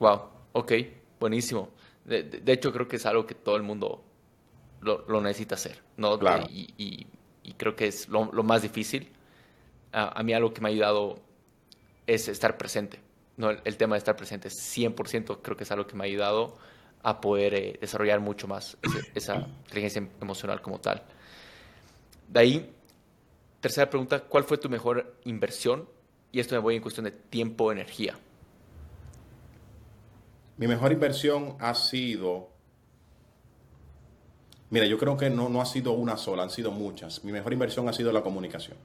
S1: Wow, ok, buenísimo. De, hecho, creo que es algo que todo el mundo lo, necesita hacer, ¿no?
S2: Claro.
S1: y, y creo que es lo, más difícil. a mí algo que me ha ayudado es estar presente. ¿no? El, tema de estar presente 100% creo que es algo que me ha ayudado a poder eh, desarrollar mucho más esa inteligencia emocional como tal. De ahí, tercera pregunta, ¿cuál fue tu mejor inversión? Y esto me voy en cuestión de tiempo, energía.
S2: Mi mejor inversión ha sido Mira, yo creo que no, no ha sido una sola, han sido muchas. Mi mejor inversión ha sido la comunicación.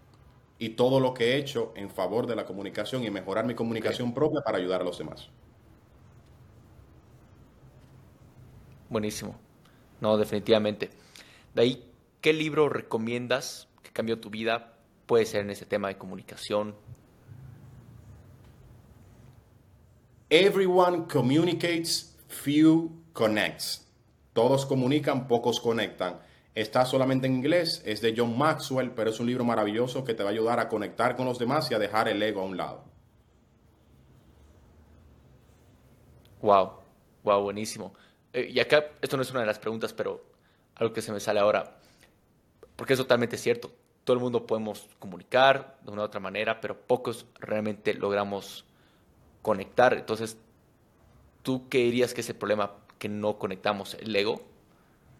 S2: Y todo lo que he hecho en favor de la comunicación y mejorar mi comunicación propia para ayudar a los demás.
S1: Buenísimo. No, definitivamente. De ahí, ¿qué libro recomiendas que cambió tu vida? Puede ser en ese tema de comunicación.
S2: Everyone communicates, few connects todos comunican, pocos conectan. Está solamente en inglés, es de John Maxwell, pero es un libro maravilloso que te va a ayudar a conectar con los demás y a dejar el ego a un lado.
S1: Wow, wow, buenísimo. eh, y acá esto no es una de las preguntas, pero algo que se me sale ahora, porque es totalmente cierto, todo el mundo podemos comunicar de una u otra manera, pero pocos realmente logramos conectar. Entonces, ¿tú qué dirías que es el problema que no conectamos? ¿El ego?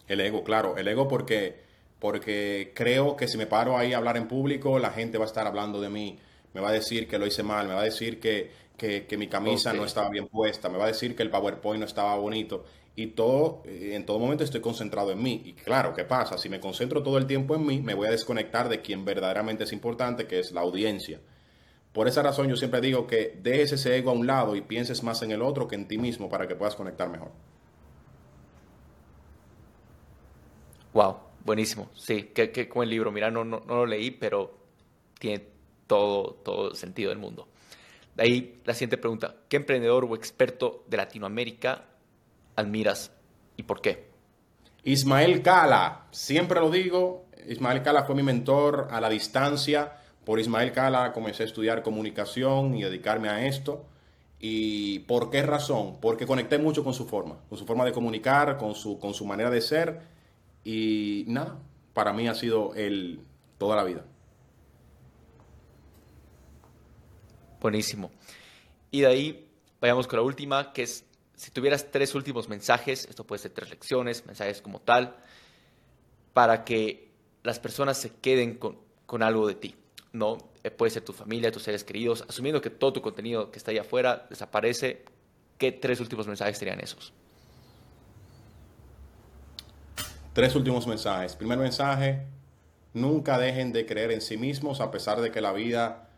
S2: El ego, claro, el ego porque, porque creo que si me paro ahí a hablar en público, la gente va a estar hablando de mí, me va a decir que lo hice mal, me va a decir que, que, mi camisa no estaba bien puesta, me va a decir que el PowerPoint no estaba bonito y todo, eh, en todo momento estoy concentrado en mí. Y claro, ¿qué pasa? Si me concentro todo el tiempo en mí, me voy a desconectar de quien verdaderamente es importante, que es la audiencia. Por esa razón yo siempre digo que dejes ese ego a un lado y pienses más en el otro que en ti mismo para que puedas conectar mejor.
S1: Wow, buenísimo. Sí, qué, qué buen libro. Mira, no, no, no lo leí, pero tiene todo, todo sentido del mundo. De ahí la siguiente pregunta. ¿Qué emprendedor o experto de Latinoamérica admiras y por qué?
S2: Ismael Cala, siempre lo digo, Ismael Cala fue mi mentor a la distancia. Por Ismael Cala comencé a estudiar comunicación y dedicarme a esto. ¿Y por qué razón? Porque conecté mucho con su forma, con su forma de comunicar, con su, con su manera de ser. Y nada, para mí ha sido el toda la vida.
S1: Buenísimo. Y de ahí vayamos con la última, que es si tuvieras tres últimos mensajes, esto puede ser tres lecciones, mensajes como tal, para que las personas se queden con, algo de ti, ¿no? Eh, puede ser tu familia, tus seres queridos, asumiendo que todo tu contenido que está allá afuera desaparece, ¿qué tres últimos mensajes serían esos?
S2: Tres últimos mensajes. Primer mensaje, nunca dejen de creer en sí mismos a pesar de que la vida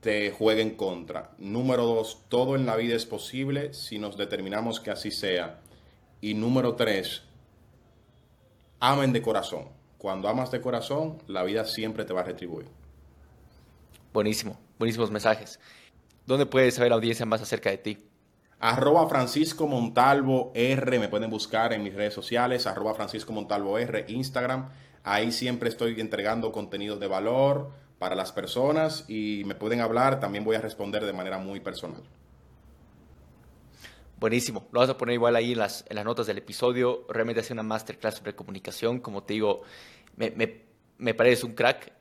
S2: te juegue en contra. Número dos, todo en la vida es posible si nos determinamos que así sea. Y número tres, amen de corazón. Cuando amas de corazón, la vida siempre te va a retribuir.
S1: Buenísimo, buenísimos mensajes. ¿Dónde puede saber la audiencia más acerca de ti?
S2: Arroba Francisco Montalvo R, me pueden buscar en mis redes sociales, arroba Francisco Montalvo R, Instagram. Ahí siempre estoy entregando contenido de valor, para las personas y me pueden hablar, también voy a responder de manera muy personal.
S1: Buenísimo, lo vas a poner igual ahí en las, en las notas del episodio. Realmente hace una masterclass sobre comunicación, como te digo, me, me, me parece un crack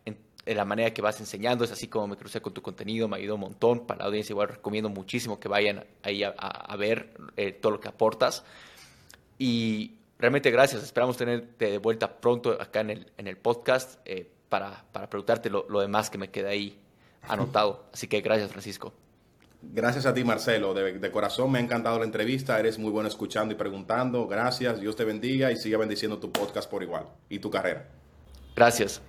S1: la manera que vas enseñando, es así como me crucé con tu contenido, me ayudó un montón. Para la audiencia igual recomiendo muchísimo que vayan ahí a, a, ver eh, todo lo que aportas. Y realmente gracias, esperamos tenerte de vuelta pronto acá en el, en el podcast. Eh, para, preguntarte lo, demás que me queda ahí anotado. [laughs] Así que gracias, Francisco.
S2: Gracias a ti, Marcelo. De, corazón me ha encantado la entrevista. Eres muy bueno escuchando y preguntando. Gracias. Dios te bendiga y siga bendiciendo tu podcast por igual y tu carrera.
S1: Gracias.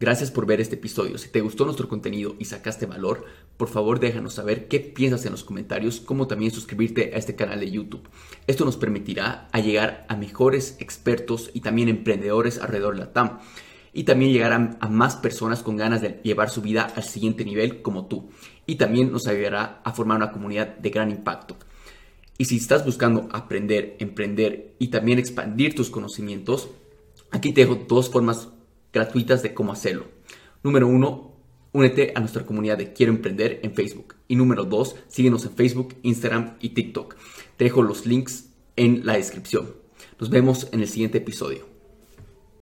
S1: Gracias por ver este episodio. Si te gustó nuestro contenido y sacaste valor, por favor déjanos saber qué piensas en los comentarios, como también suscribirte a este canal de YouTube. Esto nos permitirá llegar a mejores expertos y también emprendedores alrededor de la TAM y también llegarán a más personas con ganas de llevar su vida al siguiente nivel como tú. Y también nos ayudará a formar una comunidad de gran impacto. Y si estás buscando aprender, emprender y también expandir tus conocimientos, aquí te dejo dos formas gratuitas de cómo hacerlo. Número uno, únete a nuestra comunidad de Quiero Emprender en Facebook. Y número dos, síguenos en Facebook, Instagram y TikTok. Te dejo los links en la descripción. Nos vemos en el siguiente episodio.